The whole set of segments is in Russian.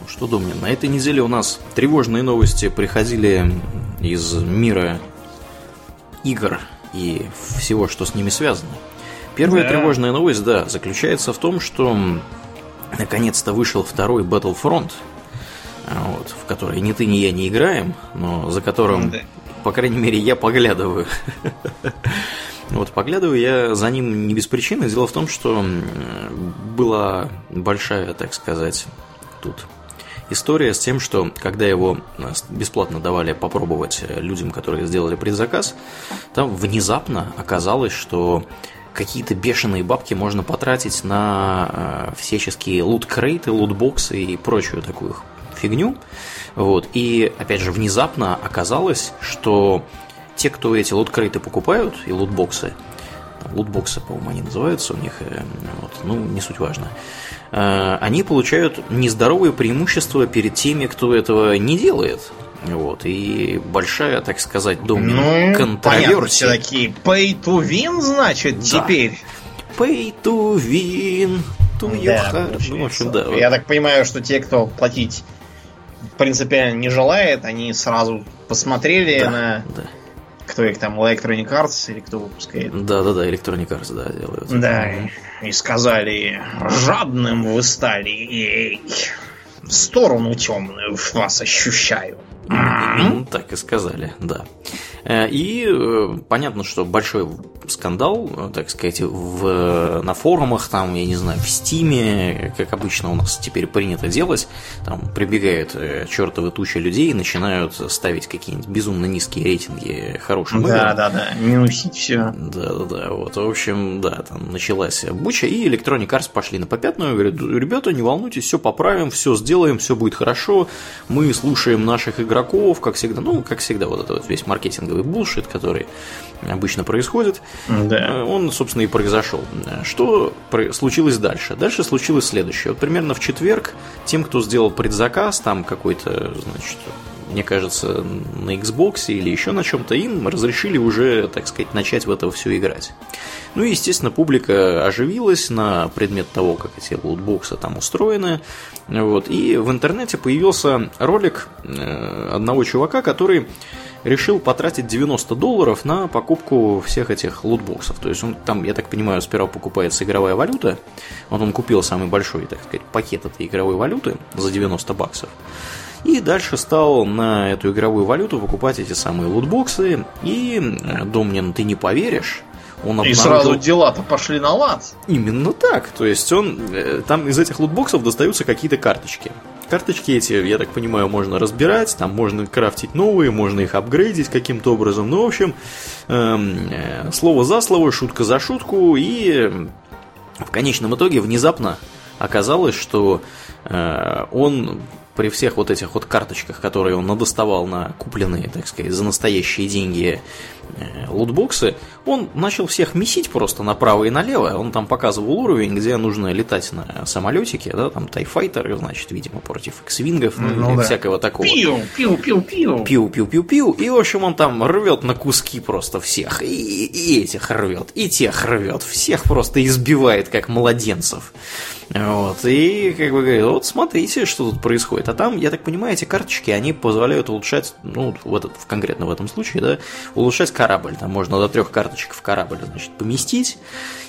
Ну что, Домнин, на этой неделе у нас тревожные новости приходили из мира игр и всего, что с ними связано. Первая да. тревожная новость, да, заключается в том, что наконец-то вышел второй Battlefront, вот, в который ни ты, ни я не играем, но за которым, да. по крайней мере, я поглядываю. Вот, поглядываю я за ним не без причины. Дело в том, что была большая, так сказать, тут история с тем, что когда его э, бесплатно давали попробовать э, людям, которые сделали предзаказ, там внезапно оказалось, что какие-то бешеные бабки можно потратить на э, всяческие лут-крейты, лутбоксы и прочую такую фигню. Вот. И, опять же, внезапно оказалось, что те, кто эти лут-крейты покупают и лутбоксы, лутбоксы, по-моему, они называются у них, вот, ну, не суть важно, они получают нездоровые преимущества перед теми, кто этого не делает. Вот, и большая, так сказать, домен ну, контроверсия. Понятно, такие pay to win, значит, да. теперь. Pay to win, to your да, heart. Ну, в общем, да. Я так понимаю, что те, кто платить принципиально не желает, они сразу посмотрели да, на да кто их там, Electronic Arts или кто выпускает? Да-да-да, Electronic Arts, да, делают. Да, и сказали, жадным вы стали, ей, в сторону темную вас ощущаю. Так и сказали, да. Э, и э, понятно, что большой скандал, э, так сказать, в, на форумах, там, я не знаю, в Стиме, как обычно у нас теперь принято делать, там прибегают чертовы тучи людей и начинают ставить какие-нибудь безумно низкие рейтинги хорошим Да, да, да, минусить все. Да, да, да, вот, в общем, да, там началась буча, и Electronic Arts пошли на попятную, говорят, ребята, не волнуйтесь, все поправим, все сделаем, все будет хорошо, мы слушаем наших игроков, как всегда, ну, как всегда, вот это вот весь маркетинг маркетинговый булшит, который обычно происходит, да. Э, он, собственно, и произошел. Что случилось дальше? Дальше случилось следующее. Вот примерно в четверг тем, кто сделал предзаказ, там какой-то, значит, мне кажется, на Xbox или еще на чем-то, им разрешили уже, так сказать, начать в это все играть. Ну и, естественно, публика оживилась на предмет того, как эти лутбоксы там устроены. Вот. И в интернете появился ролик э, одного чувака, который решил потратить 90 долларов на покупку всех этих лутбоксов. То есть он там, я так понимаю, сперва покупается игровая валюта. Вот он купил самый большой, так сказать, пакет этой игровой валюты за 90 баксов. И дальше стал на эту игровую валюту покупать эти самые лутбоксы. И, э, Домнин, ты не поверишь, он обнаружил... И сразу дела-то пошли на лад. Именно так. То есть он э, там из этих лутбоксов достаются какие-то карточки. Карточки эти, я так понимаю, можно разбирать, там можно крафтить новые, можно их апгрейдить каким-то образом. Ну, в общем, эм, э, слово за слово, шутка за шутку, и в конечном итоге внезапно оказалось, что э, он при всех вот этих вот карточках, которые он надоставал на купленные, так сказать, за настоящие деньги э, лутбоксы, он начал всех месить просто направо и налево. Он там показывал уровень, где нужно летать на самолетике, да, там тайфайтеры, значит, видимо, против X-вингов, ну, ну да. всякого такого. Пиу, пиу, пиу, пиу. Пиу, пиу, пиу, пиу. И, в общем, он там рвет на куски просто всех. И, и этих рвет, и тех рвет. Всех просто избивает, как младенцев. Вот, и как бы говорит, вот смотрите, что тут происходит. А там, я так понимаю, эти карточки, они позволяют улучшать, ну, в этот, конкретно в этом случае, да, улучшать корабль. Там можно до трех карточек в корабль, значит, поместить.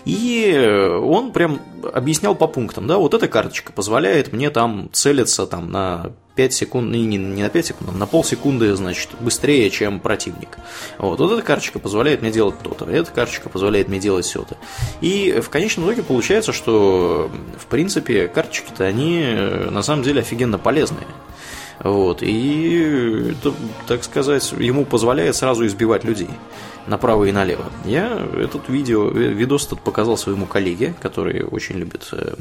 И он прям объяснял по пунктам, да, вот эта карточка позволяет мне там целиться там на 5 секунд, не, не на 5 секунд, а на полсекунды, значит, быстрее, чем противник. Вот, вот эта карточка позволяет мне делать то-то, эта карточка позволяет мне делать все-то. И в конечном итоге получается, что, в принципе, карточки-то, они на самом деле офигенно полезные. Вот, и, так сказать, ему позволяет сразу избивать людей направо и налево. Я этот видео, видос этот показал своему коллеге, который очень любит э,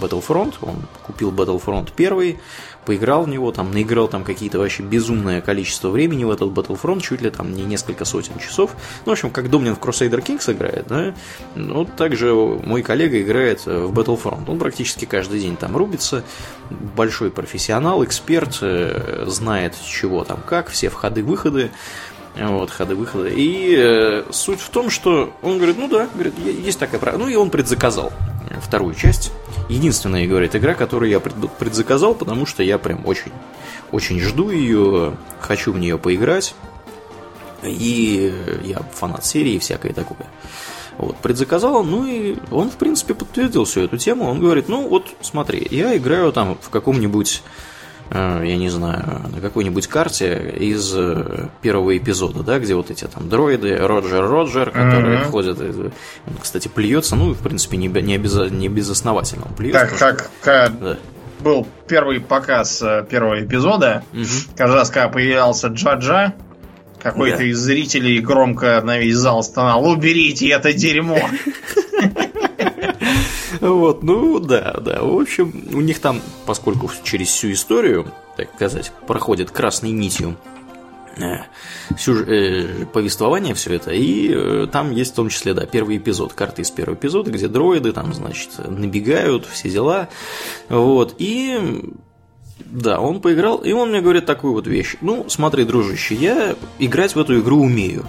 Battlefront. Он купил Battlefront 1, поиграл в него, там наиграл там какие-то вообще безумное количество времени в этот Battlefront, чуть ли там не несколько сотен часов. Ну, в общем, как Домнин в Crusader Kings играет, да, ну, также мой коллега играет в Battlefront. Он практически каждый день там рубится, большой профессионал, эксперт, э, знает чего там как, все входы-выходы, вот, ходы-выходы. И э, суть в том, что он говорит, ну да, говорит, есть такая правда. Ну и он предзаказал вторую часть. Единственная, говорит, игра, которую я предзаказал, потому что я прям очень, очень жду ее, хочу в нее поиграть. И я фанат серии и всякое такое. Вот, предзаказал, ну и он, в принципе, подтвердил всю эту тему. Он говорит, ну вот, смотри, я играю там в каком-нибудь я не знаю, на какой-нибудь карте из э, первого эпизода, да, где вот эти там дроиды, Роджер Роджер, которые mm-hmm. ходят, он, кстати, плюется, ну, в принципе, не, не, без, не безосновательно он плюется. Так, как, как да. был первый показ э, первого эпизода, mm-hmm. каждый раз, когда появлялся Джаджа, какой-то да. из зрителей громко на весь зал стонал, уберите это дерьмо. Вот, ну да, да. В общем, у них там, поскольку через всю историю, так сказать, проходит красной нитью э, сюж... э, повествование все это, и э, там есть в том числе, да, первый эпизод, карты из первого эпизода, где дроиды там, значит, набегают, все дела, вот, и да, он поиграл, и он мне говорит такую вот вещь. Ну, смотри, дружище, я играть в эту игру умею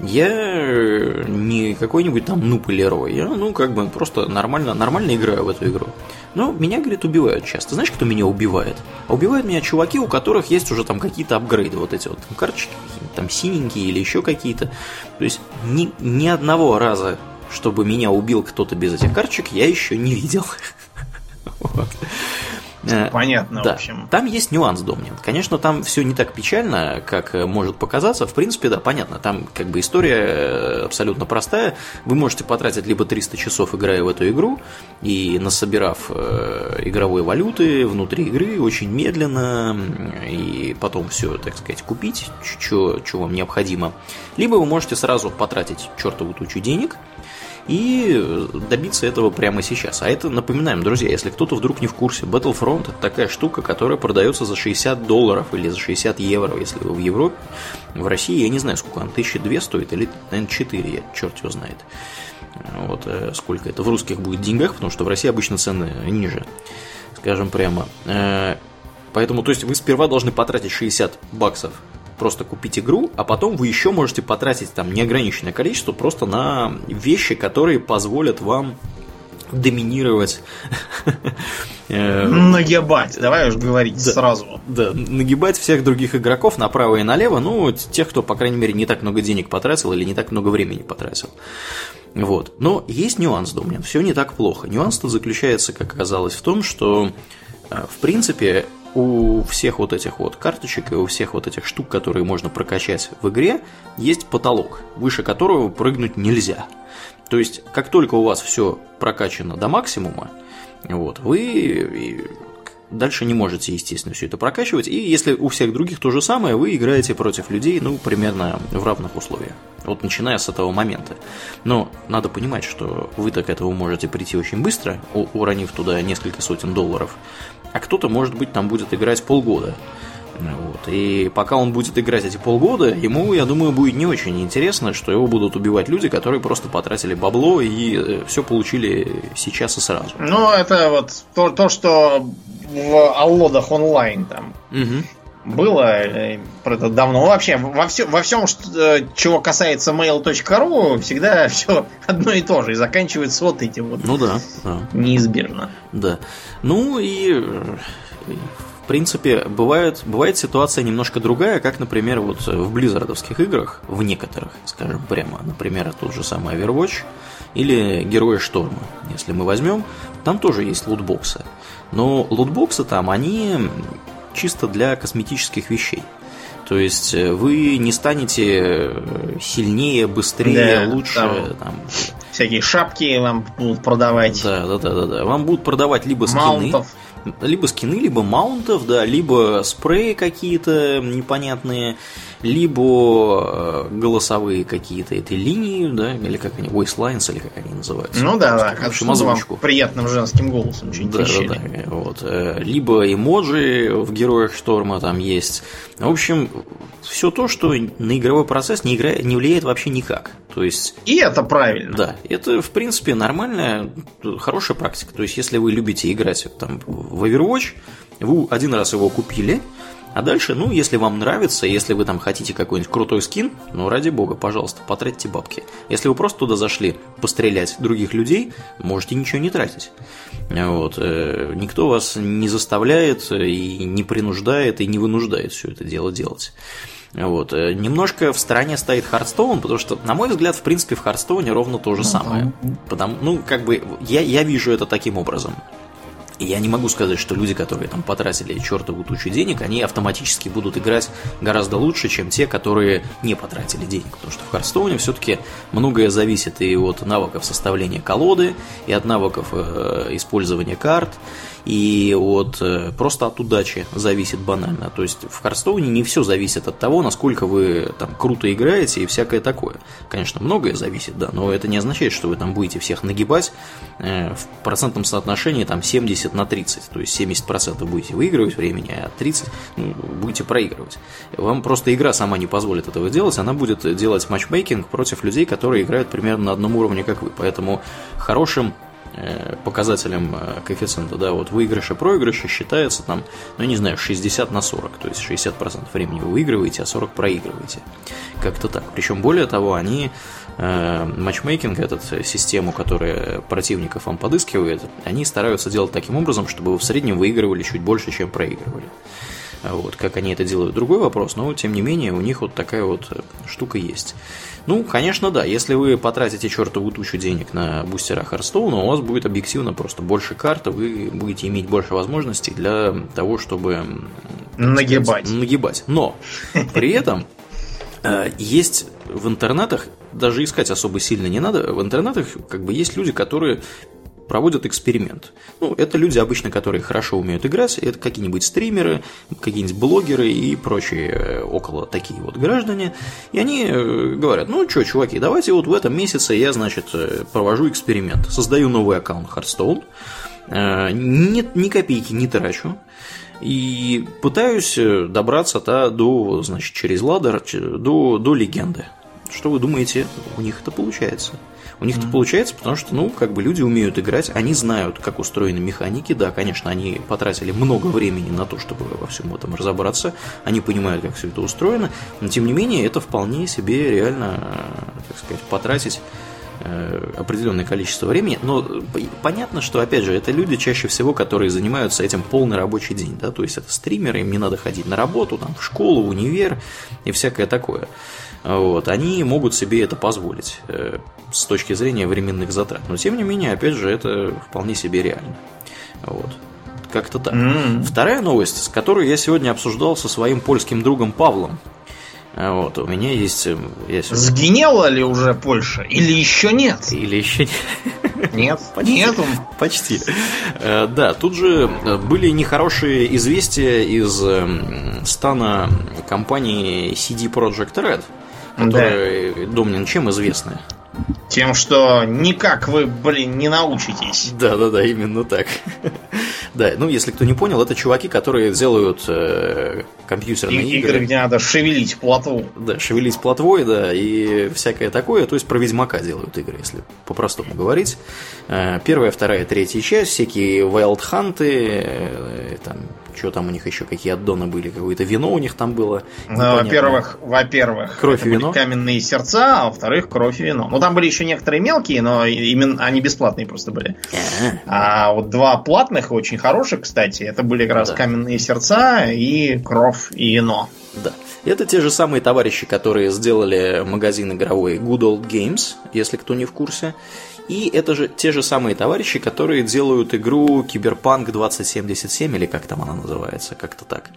я э, не какой-нибудь там нуп или я, ну, как бы просто нормально, нормально играю в эту игру. Но меня, говорит, убивают часто. Знаешь, кто меня убивает? А убивают меня чуваки, у которых есть уже там какие-то апгрейды, вот эти вот там, карточки, там синенькие или еще какие-то. То есть ни, ни одного раза, чтобы меня убил кто-то без этих карточек, я еще не видел. Вот. Э, Понятно, да. в общем. Там есть нюанс, Домнин. Конечно, там все не так печально, как может показаться. В принципе, да, понятно. Там как бы история э, абсолютно простая. Вы можете потратить либо 300 часов, играя в эту игру, и насобирав э, игровой валюты внутри игры очень медленно, и потом все, так сказать, купить, что вам необходимо. Либо вы можете сразу потратить чертову тучу денег – и добиться этого прямо сейчас. А это, напоминаем, друзья, если кто-то вдруг не в курсе, Battlefront это такая штука, которая продается за 60 долларов или за 60 евро, если вы в Европе. В России я не знаю, сколько она, 1200 стоит или, наверное, 4, я, черт его знает. Вот э, сколько это в русских будет деньгах, потому что в России обычно цены ниже, скажем прямо. Э, поэтому, то есть, вы сперва должны потратить 60 баксов просто купить игру, а потом вы еще можете потратить там неограниченное количество просто на вещи, которые позволят вам доминировать. Э, нагибать, давай уж говорить да, сразу. Да, нагибать всех других игроков направо и налево, ну, тех, кто, по крайней мере, не так много денег потратил или не так много времени потратил. Вот. Но есть нюанс, Домнин, все не так плохо. Нюанс-то заключается, как оказалось, в том, что, э, в принципе, у всех вот этих вот карточек и у всех вот этих штук, которые можно прокачать в игре, есть потолок, выше которого прыгнуть нельзя. То есть, как только у вас все прокачано до максимума, вот, вы дальше не можете, естественно, все это прокачивать. И если у всех других то же самое, вы играете против людей, ну, примерно в равных условиях. Вот начиная с этого момента. Но надо понимать, что вы так к этому можете прийти очень быстро, уронив туда несколько сотен долларов а кто-то, может быть, там будет играть полгода. Вот. И пока он будет играть эти полгода, ему, я думаю, будет не очень интересно, что его будут убивать люди, которые просто потратили бабло и э, все получили сейчас и сразу. Ну, это вот то, то что в Аллодах онлайн там угу. Было э, про это давно. Ну, вообще, во, все, во всем, что, э, чего касается mail.ru, всегда все одно и то же. И заканчивается вот этим вот. Ну да, да. Неизбежно. Да. Ну и в принципе, бывает, бывает ситуация немножко другая, как, например, вот в близзардовских играх, в некоторых, скажем прямо, например, тот же самый Overwatch или Герои Шторма, если мы возьмем, там тоже есть лутбоксы. Но лутбоксы там, они чисто для косметических вещей. То есть э, вы не станете э, сильнее, быстрее, да, лучше. Там, там, всякие шапки вам будут продавать. Да, да, да, да, да. Вам будут продавать либо скины. Маунтов. Либо скины, либо маунтов, да, либо спреи какие-то непонятные, либо э, голосовые какие-то этой линии, да, или как они, voice lines, или как они называются. Ну да, да, в общем, озвучку. приятным женским голосом чуть да, да, да, вот. Э, либо эмоджи в Героях Шторма там есть. В общем, все то, что на игровой процесс не, игра... не влияет вообще никак. То есть... И это правильно. Да, это, в принципе, нормальная, хорошая практика. То есть, если вы любите играть там, в Overwatch, вы один раз его купили, А дальше, ну, если вам нравится, если вы там хотите какой-нибудь крутой скин, ну, ради бога, пожалуйста, потратьте бабки. Если вы просто туда зашли пострелять других людей, можете ничего не тратить. Вот. Э, никто вас не заставляет и не принуждает и не вынуждает все это дело делать. Вот. Э, немножко в стороне стоит Hearthstone, потому что, на мой взгляд, в принципе, в Hearthstone ровно то же ну, самое. Потому, ну, как бы, я, я вижу это таким образом. Я не могу сказать, что люди, которые там потратили чертову тучу денег, они автоматически будут играть гораздо лучше, чем те, которые не потратили денег. Потому что в Харстоуне все-таки многое зависит и от навыков составления колоды, и от навыков э, использования карт, и от э, просто от удачи зависит банально. То есть в Харстоуне не все зависит от того, насколько вы там круто играете и всякое такое. Конечно, многое зависит, да, но это не означает, что вы там будете всех нагибать э, в процентном соотношении там 70 на 30. То есть 70% будете выигрывать времени, а 30 ну, будете проигрывать. Вам просто игра сама не позволит этого делать, она будет делать матчмейкинг против людей, которые играют примерно на одном уровне, как вы. Поэтому хорошим показателем э, коэффициента, да, вот выигрыша проигрыша считается там, ну, не знаю, 60 на 40, то есть 60% времени вы выигрываете, а 40 проигрываете. Как-то так. Причем, более того, они э, матчмейкинг, эту систему, которая противников вам подыскивает, они стараются делать таким образом, чтобы вы в среднем выигрывали чуть больше, чем проигрывали. Вот, как они это делают, другой вопрос, но тем не менее у них вот такая вот штука есть. Ну, конечно, да. Если вы потратите чертову тучу денег на бустера Харстоуна, у вас будет объективно просто больше карт, вы будете иметь больше возможностей для того, чтобы нагибать. Сказать, нагибать. Но при этом э, есть в интернетах, даже искать особо сильно не надо, в интернетах как бы есть люди, которые проводят эксперимент. Ну, это люди обычно, которые хорошо умеют играть, это какие-нибудь стримеры, какие-нибудь блогеры и прочие э, около такие вот граждане. И они э, говорят, ну что, чуваки, давайте вот в этом месяце я, значит, э, провожу эксперимент. Создаю новый аккаунт Hearthstone, ни, ни копейки не трачу, и пытаюсь добраться-то до, значит, через ладер, до, до легенды. Что вы думаете, у них это получается? У них это получается, потому что, ну, как бы люди умеют играть, они знают, как устроены механики. Да, конечно, они потратили много времени на то, чтобы во всем этом разобраться. Они понимают, как все это устроено. Но, тем не менее, это вполне себе реально, так сказать, потратить э, определенное количество времени, но понятно, что, опять же, это люди чаще всего, которые занимаются этим полный рабочий день, да, то есть это стримеры, им не надо ходить на работу, там, в школу, в универ и всякое такое вот, они могут себе это позволить э, с точки зрения временных затрат. Но тем не менее, опять же, это вполне себе реально. Вот. Как-то так. Mm-hmm. Вторая новость, с которой я сегодня обсуждал со своим польским другом Павлом. Э, вот, у меня есть... Э, я сегодня... Сгинела ли уже Польша? Или еще нет? Или еще нет? Нет, почти, нету. Почти. Да, тут же были нехорошие известия из стана компании CD Projekt Red которые, да. Домнин, чем известны? Тем, что никак вы, блин, не научитесь. Да, да, да, именно так. да, ну если кто не понял, это чуваки, которые делают э, компьютерные и, игры. Игры, где надо шевелить плотву. Да, шевелить плотвой, да, и всякое такое. То есть про Ведьмака делают игры, если по-простому говорить. Э, первая, вторая, третья часть, всякие Wild Hunt, э, там что там у них еще, какие аддоны были, какое-то вино у них там было. Ну, во-первых, во-первых, кровь и вино. каменные сердца, а во-вторых, кровь и вино. Ну, там были еще некоторые мелкие, но именно они бесплатные просто были. А вот два платных, очень хороших, кстати, это были как раз да. каменные сердца и кровь и вино. Да. Это те же самые товарищи, которые сделали магазин игровой Good Old Games, если кто не в курсе. И это же те же самые товарищи, которые делают игру Киберпанк 2077, или как там она называется, как-то так.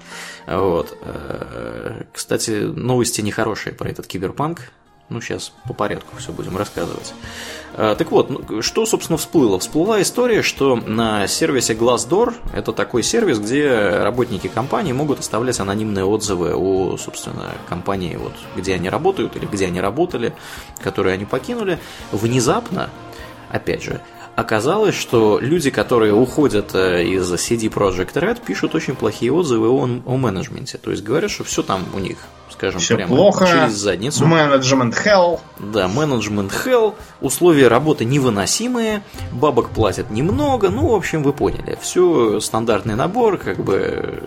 Вот. Э, кстати, новости нехорошие про этот Киберпанк. Ну, сейчас по порядку все будем рассказывать. Э, так вот, ну, что, собственно, всплыло? Всплыла история, что на сервисе Glassdoor, это такой сервис, где работники компании могут оставлять анонимные отзывы о, собственно, компании, вот, где они работают или где они работали, которые они покинули, внезапно опять же, оказалось, что люди, которые уходят э, из CD Projekt Red, пишут очень плохие отзывы о, о менеджменте. То есть говорят, что все там у них, скажем, все прямо плохо, через задницу. Менеджмент hell. Да, менеджмент hell, условия работы невыносимые, бабок платят немного, ну, в общем, вы поняли. Все стандартный набор, как бы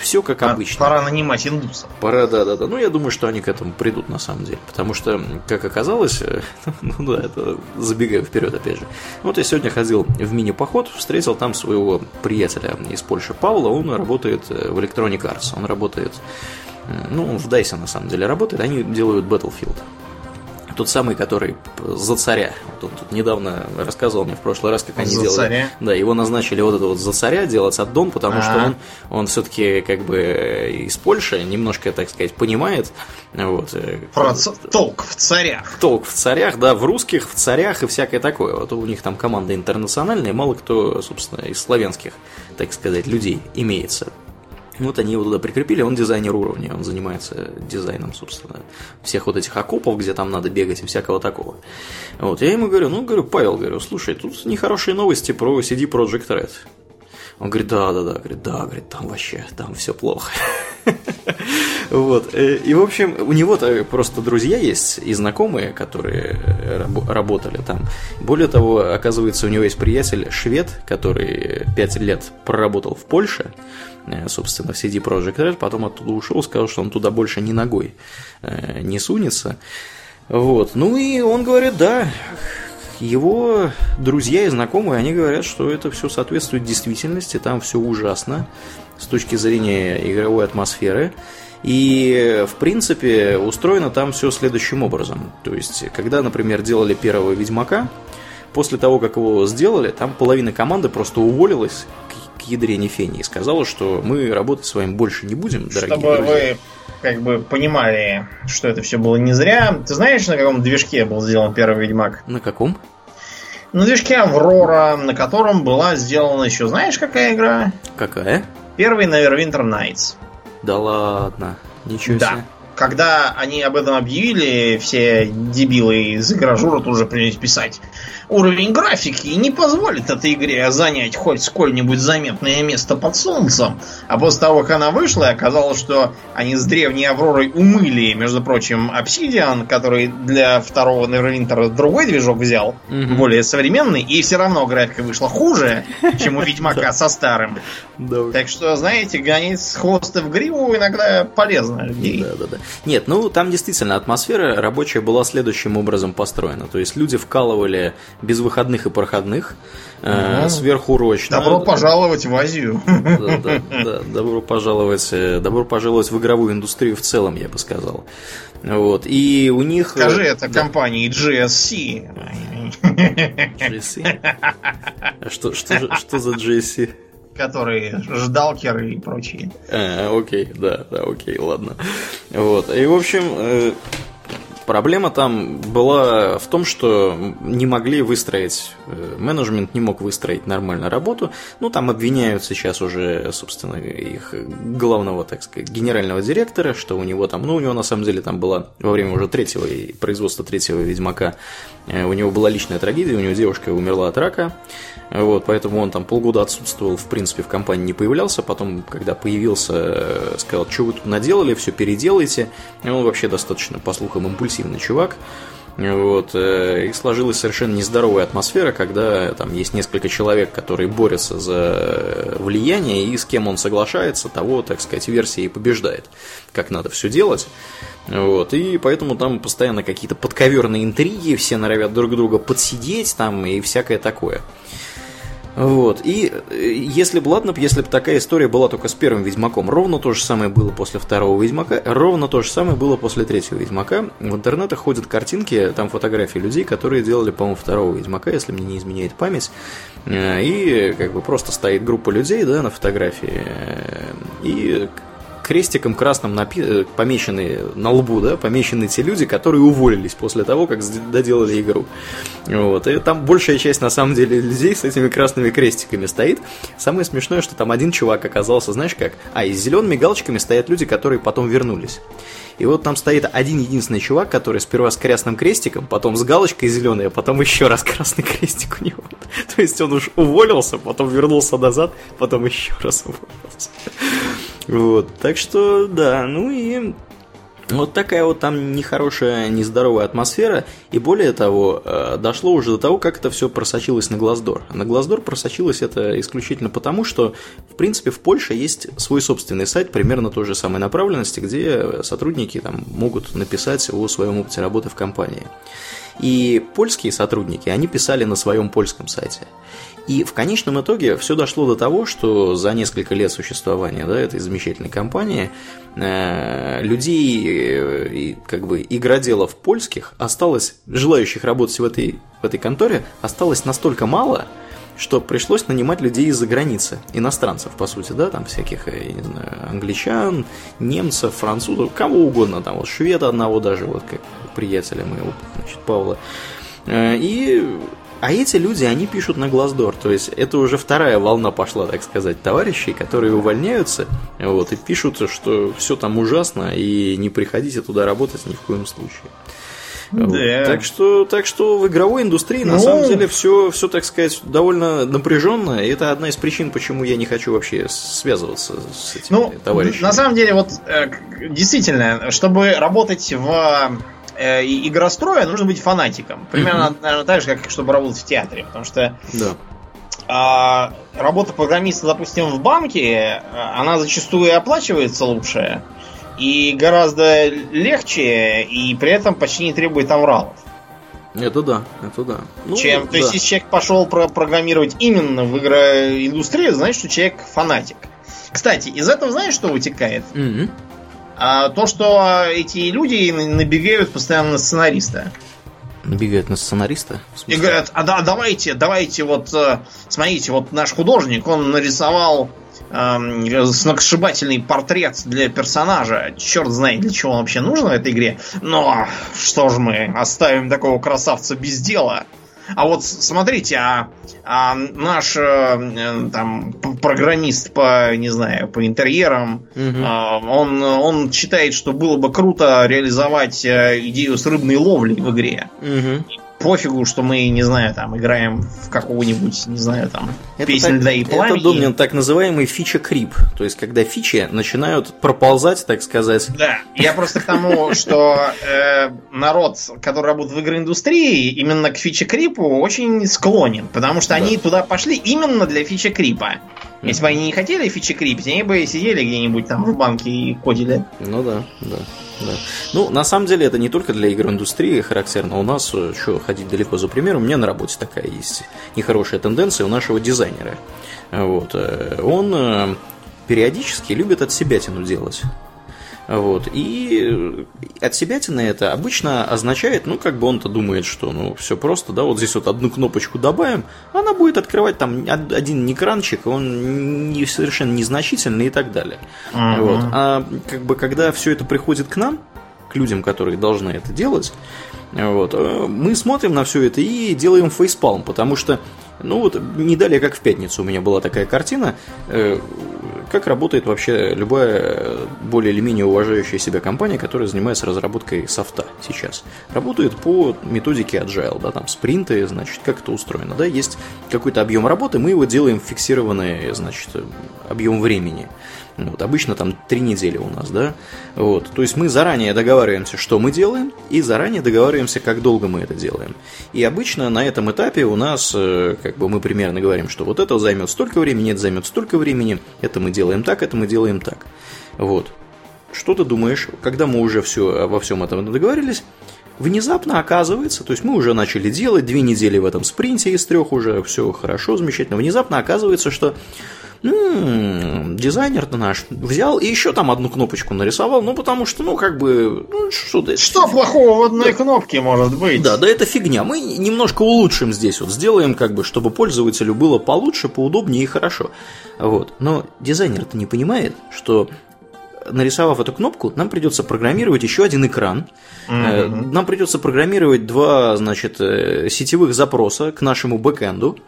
все как пора, обычно. Пора нанимать индусов. Пора, да, да, да. Ну, я думаю, что они к этому придут на самом деле. Потому что, как оказалось, ну да, это забегаю вперед опять же. Вот я сегодня ходил в мини-поход, встретил там своего приятеля из Польши Павла. Он работает в Electronic Arts. Он работает, ну, в DICE на самом деле работает. Они делают Battlefield. Тот самый, который за царя. Он тут недавно рассказывал мне в прошлый раз, как они за делали. Царя? Да, его назначили вот это вот за царя делать аддон, потому что А-а. он, он все-таки как бы из Польши, немножко, так сказать, понимает. Вот, э, Про ц- толк в царях. толк в царях, да, в русских, в царях и всякое такое. Вот у них там команда интернациональная, мало кто, собственно, из славянских, так сказать, людей имеется. Вот они его туда прикрепили, он дизайнер уровня, он занимается дизайном, собственно, всех вот этих окопов, где там надо бегать и всякого такого. Вот, я ему говорю, ну, говорю, Павел, говорю, слушай, тут нехорошие новости про CD Project Red. Он говорит, да, да, да, говорит, да, говорит, там вообще, там все плохо. Вот. э, И, в общем, у него-то просто друзья есть и знакомые, которые э, рабо- работали там. Более того, оказывается, у него есть приятель швед, который пять лет проработал в Польше, э, собственно, в CD Projekt Red, потом оттуда ушел, сказал, что он туда больше ни ногой не сунется. Вот. Ну и он говорит, да, его друзья и знакомые, они говорят, что это все соответствует действительности, там все ужасно с точки зрения игровой атмосферы. И, в принципе, устроено там все следующим образом. То есть, когда, например, делали первого Ведьмака, после того, как его сделали, там половина команды просто уволилась к, к ядрене фени и сказала, что мы работать с вами больше не будем, дорогие Чтобы друзья. вы как бы понимали, что это все было не зря. Ты знаешь, на каком движке был сделан первый Ведьмак? На каком? На движке Аврора, на котором была сделана еще, знаешь, какая игра? Какая? Первый Neverwinter Nights. Да ладно, ничего Да. себе. Когда они об этом объявили, все дебилы из игражура тут же принялись писать. Уровень графики не позволит этой игре занять хоть сколь-нибудь заметное место под солнцем. А после того, как она вышла, оказалось, что они с древней Авророй умыли, между прочим, Obsidian, который для второго Neverwinter другой движок взял, Мгм. более современный, и все равно графика вышла хуже, чем у Ведьмака со старым. Так что, знаете, гонить с хвоста в гриву иногда полезно людей. Да, да, да. Нет, ну там действительно атмосфера рабочая была следующим образом построена. То есть люди вкалывали без выходных и проходных, э, Мгм. сверхурочно. Добро пожаловать в Азию. Да, да, да, добро пожаловать, э, добро пожаловать в игровую индустрию в целом, я бы сказал. Вот. И у них. э, Скажи это да, компании GSC. GSC? А что, что, что за GSC? Которые ждалкеры и прочие. А, окей, да, да, окей, ладно. Вот. И, в общем, э, проблема там была в том, что не могли выстроить, э, менеджмент не мог выстроить нормально работу. Ну, там обвиняют сейчас уже, собственно, их главного, так сказать, генерального директора, что у него там, ну, у него на самом деле там была во время уже третьего производства третьего Ведьмака, э, у него была личная трагедия, у него девушка умерла от рака. Вот, поэтому он там полгода отсутствовал, в принципе, в компании не появлялся. Потом, когда появился, э, сказал, что вы тут наделали, все переделайте. Он вообще достаточно, по слухам, импульсивный чувак. Вот, э, и сложилась совершенно нездоровая атмосфера, когда там есть несколько человек, которые борются за влияние, и с кем он соглашается, того, так сказать, версия и побеждает, как надо все делать. Вот, и поэтому там постоянно какие-то подковерные интриги, все норовят друг друга подсидеть там и всякое такое. Вот. И э, если бы, ладно, если бы такая история была только с первым Ведьмаком, ровно то же самое было после второго Ведьмака, ровно то же самое было после третьего Ведьмака. В интернетах ходят картинки, там фотографии людей, которые делали, по-моему, второго Ведьмака, если мне не изменяет память. Э, И как бы просто стоит группа людей, да, на фотографии. э, И крестиком красным напи- э, помечены на лбу, да, помечены те люди, которые уволились после того, как доделали игру. Вот. И там большая часть, на самом деле, людей с этими красными крестиками стоит. Самое смешное, что там один чувак оказался, знаешь как? А, и с зелеными галочками стоят люди, которые потом вернулись. И вот там стоит один единственный чувак, который сперва с красным крестиком, потом с галочкой зеленой, а потом еще раз красный крестик у него. То есть он уж уволился, потом вернулся назад, потом еще раз уволился. Вот, так что, да, ну и Вот такая вот там нехорошая, нездоровая атмосфера, и более того, э, дошло уже до того, как это все просочилось на Глаздор. На Глаздор просочилось это исключительно потому, что, в принципе, в Польше есть свой собственный сайт примерно той же самой направленности, где сотрудники там могут написать о своем опыте работы в компании. И польские сотрудники, они писали на своем польском сайте. И в конечном итоге все дошло до того, что за несколько лет существования да, этой замечательной компании э, людей, э, как бы игроделов польских осталось, желающих работать в этой, в этой конторе, осталось настолько мало, что пришлось нанимать людей из-за границы, иностранцев, по сути, да, там всяких, э, я не знаю, англичан, немцев, французов, кого угодно, там вот шведа одного даже, вот как приятеля моего, значит, Павла. Э, и а эти люди, они пишут на Глаздор, то есть это уже вторая волна пошла, так сказать, товарищей, которые увольняются, вот, и пишут, что все там ужасно, и не приходите туда работать ни в коем случае. Да. Так что, так что в игровой индустрии ну... на самом деле все, все, так сказать, довольно напряженно. И это одна из причин, почему я не хочу вообще связываться с этими ну, товарищами. На самом деле, вот э, действительно, чтобы работать в э, игростроя нужно быть фанатиком. Примерно, mm-hmm. наверное, так же, как чтобы работать в театре. Потому что да. а, работа программиста, допустим, в банке, она зачастую и оплачивается лучше, и гораздо легче, и при этом почти не требует авралов. Это да, это да. Ну, Чем, да. То есть, если человек пошел про программировать именно в игроиндустрии, значит, что человек фанатик. Кстати, из этого знаешь, что вытекает? Mm-hmm. А то, что эти люди набегают постоянно на сценариста. Набегают на сценариста? И говорят, а да, давайте, давайте, вот, э, смотрите, вот наш художник, он нарисовал э, сногсшибательный портрет для персонажа. Черт знает, для чего он вообще нужен в этой игре. Но что ж мы оставим такого красавца без дела? А вот смотрите, а, а наш э, там программист по, не знаю, по интерьерам, угу. а, он, он считает, что было бы круто реализовать э, идею с рыбной ловлей в игре. Угу пофигу, что мы, не знаю, там, играем в какого-нибудь, не знаю, там, это песнь льда и пламени. Это, Домнин, так называемый фича крип. То есть, когда фичи начинают проползать, так сказать. Да, я просто к тому, что э, народ, который работает в игровой индустрии, именно к фича крипу очень склонен, потому что они туда пошли именно для фича крипа. Если бы они не хотели фичи крипить, они бы сидели где-нибудь там в банке и кодили. Ну да, да. Да. Ну, на самом деле, это не только для игровой индустрии характерно. У нас, э, что ходить далеко за примером, у меня на работе такая есть нехорошая тенденция у нашего дизайнера. Вот. Э, он э, периодически любит от себя тяну делать. Вот. И от себя это обычно означает, ну, как бы он-то думает, что, ну, все просто, да, вот здесь вот одну кнопочку добавим, она будет открывать там один экранчик, он не, совершенно незначительный и так далее. Uh-huh. Вот. А как бы когда все это приходит к нам, к людям, которые должны это делать, вот, э, мы смотрим на все это и делаем фейспалм, потому что ну вот, не далее, как в пятницу у меня была такая картина, э, как работает вообще любая более или менее уважающая себя компания, которая занимается разработкой софта сейчас. Работает по методике agile, да, там спринты, значит, как это устроено, да, есть какой-то объем работы, мы его делаем фиксированный, значит, объем времени. Вот, обычно там три недели у нас, да. Вот, то есть мы заранее договариваемся, что мы делаем, и заранее договариваемся, как долго мы это делаем. И обычно на этом этапе у нас, э, как бы мы примерно говорим, что вот это займет столько времени, это займет столько времени, это мы делаем так, это мы делаем так. Вот. Что ты думаешь, когда мы уже все, во всем этом договорились, внезапно оказывается, то есть мы уже начали делать, две недели в этом спринте из трех уже, все хорошо, замечательно, внезапно оказывается, что м-м, дизайнер-то наш взял и еще там одну кнопочку нарисовал, ну потому что, ну как бы, ну что да Что плохого в одной да. кнопке может быть? Да, да это фигня. Мы немножко улучшим здесь, вот сделаем как бы, чтобы пользователю было получше, поудобнее и хорошо. Вот. Но дизайнер-то не понимает, что нарисовав эту кнопку, нам придется программировать еще один экран. Mm-hmm. Нам придется программировать два, значит, э, сетевых запроса к нашему бэкэнду.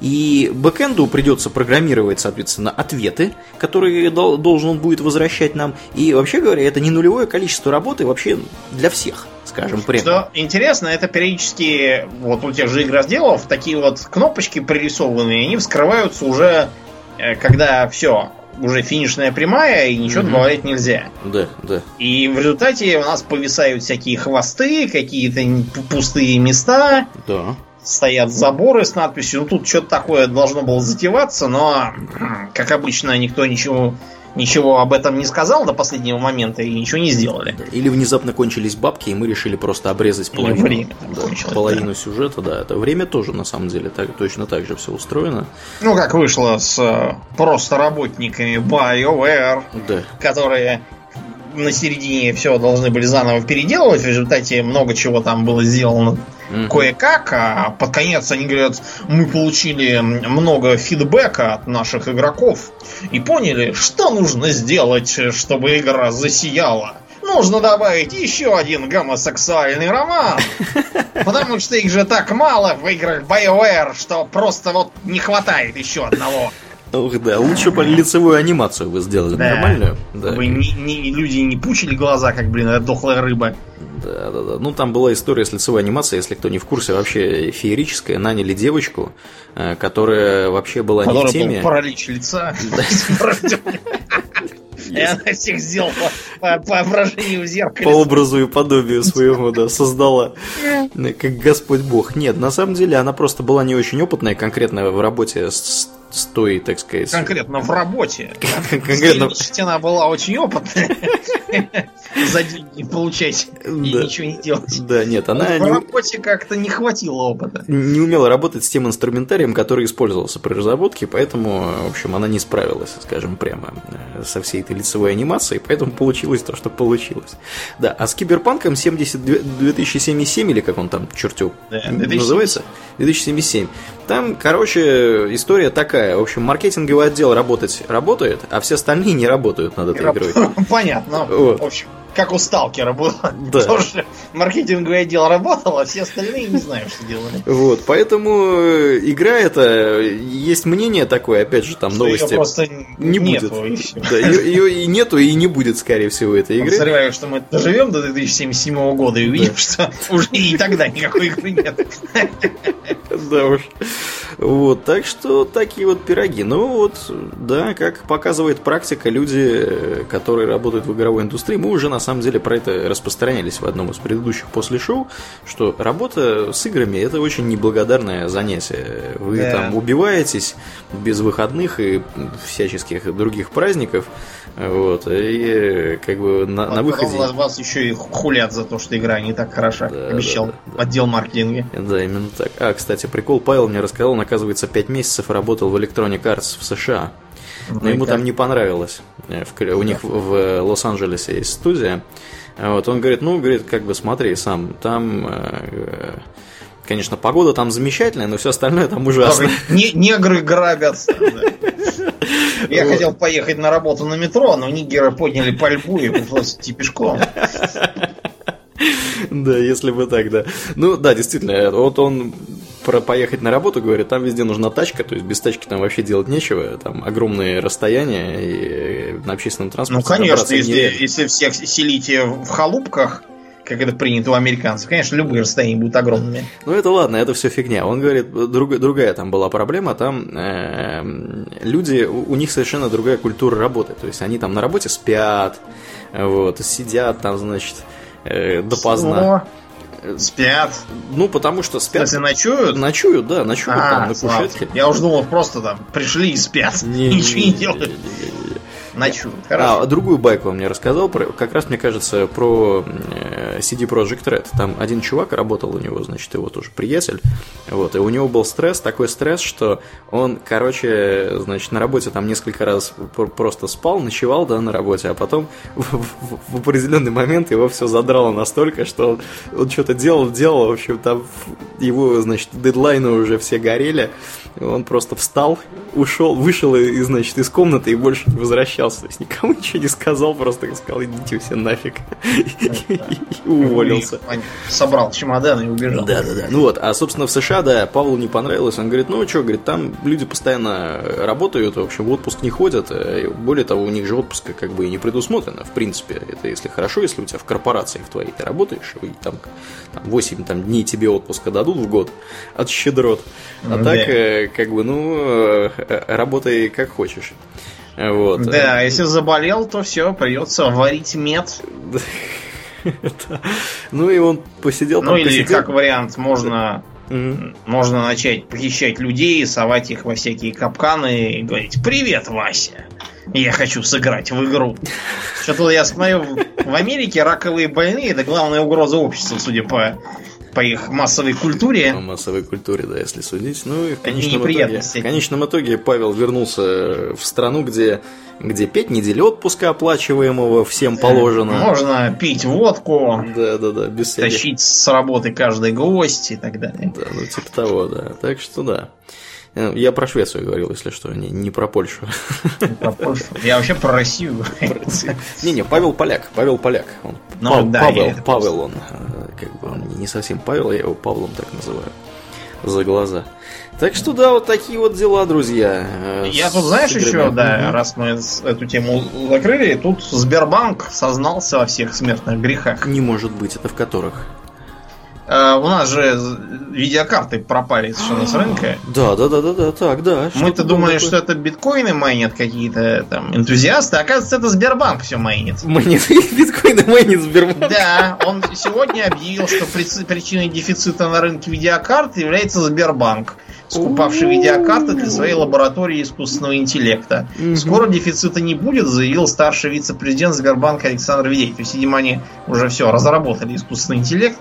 И бэкэнду придется программировать, соответственно, ответы, которые должен он будет возвращать нам. И вообще говоря, это не нулевое количество работы вообще для всех скажем прямо. Что интересно, это периодически вот у тех же игроразделов такие вот кнопочки прорисованные, они вскрываются уже, э, когда все, уже финишная прямая, и ничего mm добавлять нельзя. Да, да. И в результате у нас повисают всякие хвосты, какие-то пустые места. Да. Стоят заборы с надписью. Ну, тут что-то такое должно было затеваться, но, как обычно, никто ничего ничего об этом не сказал до последнего момента и ничего не сделали. Или внезапно кончились бабки, и мы решили просто обрезать половину, время да, кончилось, половину да. сюжета. Да, это время тоже на самом деле так, точно так же все устроено. Ну, как вышло с э, просто работниками BioWare, да. которые на середине все должны были заново переделывать. В результате много чего там было сделано mm-hmm. кое-как, а под конец они говорят, мы получили много фидбэка от наших игроков и поняли, что нужно сделать, чтобы игра засияла. Нужно добавить еще один гомосексуальный роман. Потому что их же так мало в играх BioWare, что просто вот не хватает еще одного. Ух, да, лучше бы лицевую анимацию вы сделали да. нормальную. Да. Вы не, не, люди не пучили глаза, как, блин, эта дохлая рыба. Да, да, да. Ну, там была история с лицевой анимацией, если кто не в курсе, вообще феерическая. Наняли девочку, э, которая вообще была которая не в теме. Был паралич лица. И она всех сделала по, по воображению в зеркале. По образу и подобию своему, да, создала, как Господь Бог. Нет, на самом деле она просто была не очень опытная конкретно в работе с с той, так сказать... Конкретно в работе. Конкретно... Она была очень опытная. За деньги получать и ничего не делать. Да, нет, она... В работе как-то не хватило опыта. Не умела работать с тем инструментарием, который использовался при разработке, поэтому, в общем, она не справилась, скажем прямо, э, со всей этой лицевой анимацией, поэтому получилось то, что получилось. Да, а с Киберпанком 70... 2077, или как он там, чертю, называется? 2077. Там, короче, история такая. В общем, маркетинговый отдел работать работает, а все остальные не работают над этой игрой. Понятно. Вот. В общем, как у Сталкера было. Да. Тоже маркетинговый отдел работал, а все остальные не знаю, что делали. Вот, поэтому э, игра это есть мнение такое, опять же, там что новости. Просто не нету, будет. Да, ее, ее и нету, и не будет, скорее всего, этой игры. Подозреваю, что мы доживем до 2077 года и увидим, да. что уже и тогда никакой игры нет. Да уж. Вот, так что такие вот пироги. Ну вот, да, как показывает практика, люди, которые работают в игровой индустрии, мы уже на самом деле про это распространялись в одном из предыдущих после шоу, что работа с играми это очень неблагодарное занятие. Вы да. там убиваетесь без выходных и всяческих других праздников. Вот, и как бы на, на выходе... Вас, вас еще и хулят за то, что игра не так хороша, да, обещал да, да, отдел маркетинга. Да, именно так. А, кстати, прикол, Павел мне рассказал, он, оказывается, 5 месяцев работал в Electronic Arts в США. Но ну ему там не понравилось. Э, у них в Лос-Анджелесе есть студия. Вот, он говорит, ну, говорит, как бы смотри сам, там э, Конечно, погода там замечательная, но все остальное там ужасно. Негры грабят. Я хотел поехать на работу на метро, но нигеры подняли пальбу и пришлось идти пешком. Да, если бы так, да. Ну, да, действительно, вот он про поехать на работу говорит, там везде нужна тачка, то есть без тачки там вообще делать нечего, там огромные расстояния и на общественном транспорте. Ну, конечно, если, если всех селите в халупках, как это принято у американцев. Конечно, любые расстояния будут огромными. Ну это ладно, это все фигня. Он говорит, друг, другая там была проблема, там э, люди, у, у них совершенно другая культура работы. То есть они там на работе спят, вот, сидят там, значит, э, допоздна. Что? Спят. Ну, потому что спят. Если ночуют? Ночуют, да, ночуют а, там на кушетке. Я уже думал, просто там пришли и спят. Не, Ничего не, не делают. Не, не, не, Начну. А, другую байку он мне рассказал, про, как раз, мне кажется, про э, CD Project Red. Там один чувак работал у него, значит, его тоже приятель. Вот, и у него был стресс, такой стресс, что он, короче, значит, на работе там несколько раз просто спал, ночевал, да, на работе, а потом в, в, в определенный момент его все задрало настолько, что он, он что-то делал, делал, в общем, там его, значит, дедлайны уже все горели, он просто встал, ушел, вышел, и, значит, из комнаты и больше не возвращался то есть никому ничего не сказал, просто сказал, идите все нафиг. И уволился. Собрал чемодан и убежал. Да, да, да. Ну вот, а собственно в США, да, Павлу не понравилось. Он говорит, ну что, говорит, там люди постоянно работают, в общем, в отпуск не ходят. Э, более того, у них же отпуска как бы и не предусмотрено, в принципе. Это если хорошо, если у тебя в корпорации в твоей ты работаешь, и там, там 8 там, дней тебе отпуска дадут в год от щедрот. А так, э, как бы, ну, э, работай как хочешь. Вот. Да, если заболел, то все, придется варить мед. Ну и он посидел Ну или как вариант, можно Можно начать похищать людей, совать их во всякие капканы и говорить «Привет, Вася! Я хочу сыграть в игру». Что-то я смотрю, в Америке раковые больные – это главная угроза общества, судя по по их массовой культуре. По массовой культуре, да, если судить. Ну и в конечном, итоге, в конечном итоге Павел вернулся в страну, где, где 5 недель отпуска оплачиваемого всем положено. Можно пить водку. Да, да, да, без всяких... Тащить с работы каждый гость и так далее. Да, ну типа того, да. Так что да. Э, я про Швецию говорил, если что, не, не про Польшу. Не про Польшу. Я вообще про Россию Не-не, Павел Поляк. Павел Поляк. Он, ну, Пав, да, Павел, Павел он. Э, как бы он не совсем Павел, я его Павлом так называю. За глаза. Так что да, вот такие вот дела, друзья. Э, я тут, знаешь, еще, да, раз мы эту тему закрыли, тут Сбербанк сознался во всех смертных грехах. Не может быть, это в которых? Uh, у нас же видеокарты пропали совершенно с рынка. Да, да, да, да, да, так, да. Мы-то думали, такое? что это биткоины майнят какие-то там энтузиасты, а оказывается, это Сбербанк все майнит. Майнит биткоины майнит Сбербанк. Да, он сегодня объявил, что причиной дефицита на рынке видеокарт является Сбербанк скупавший видеокарты для своей лаборатории искусственного интеллекта. Скоро дефицита не будет, заявил старший вице-президент Сбербанка Александр Ведей. То есть, видимо, они уже все разработали искусственный интеллект.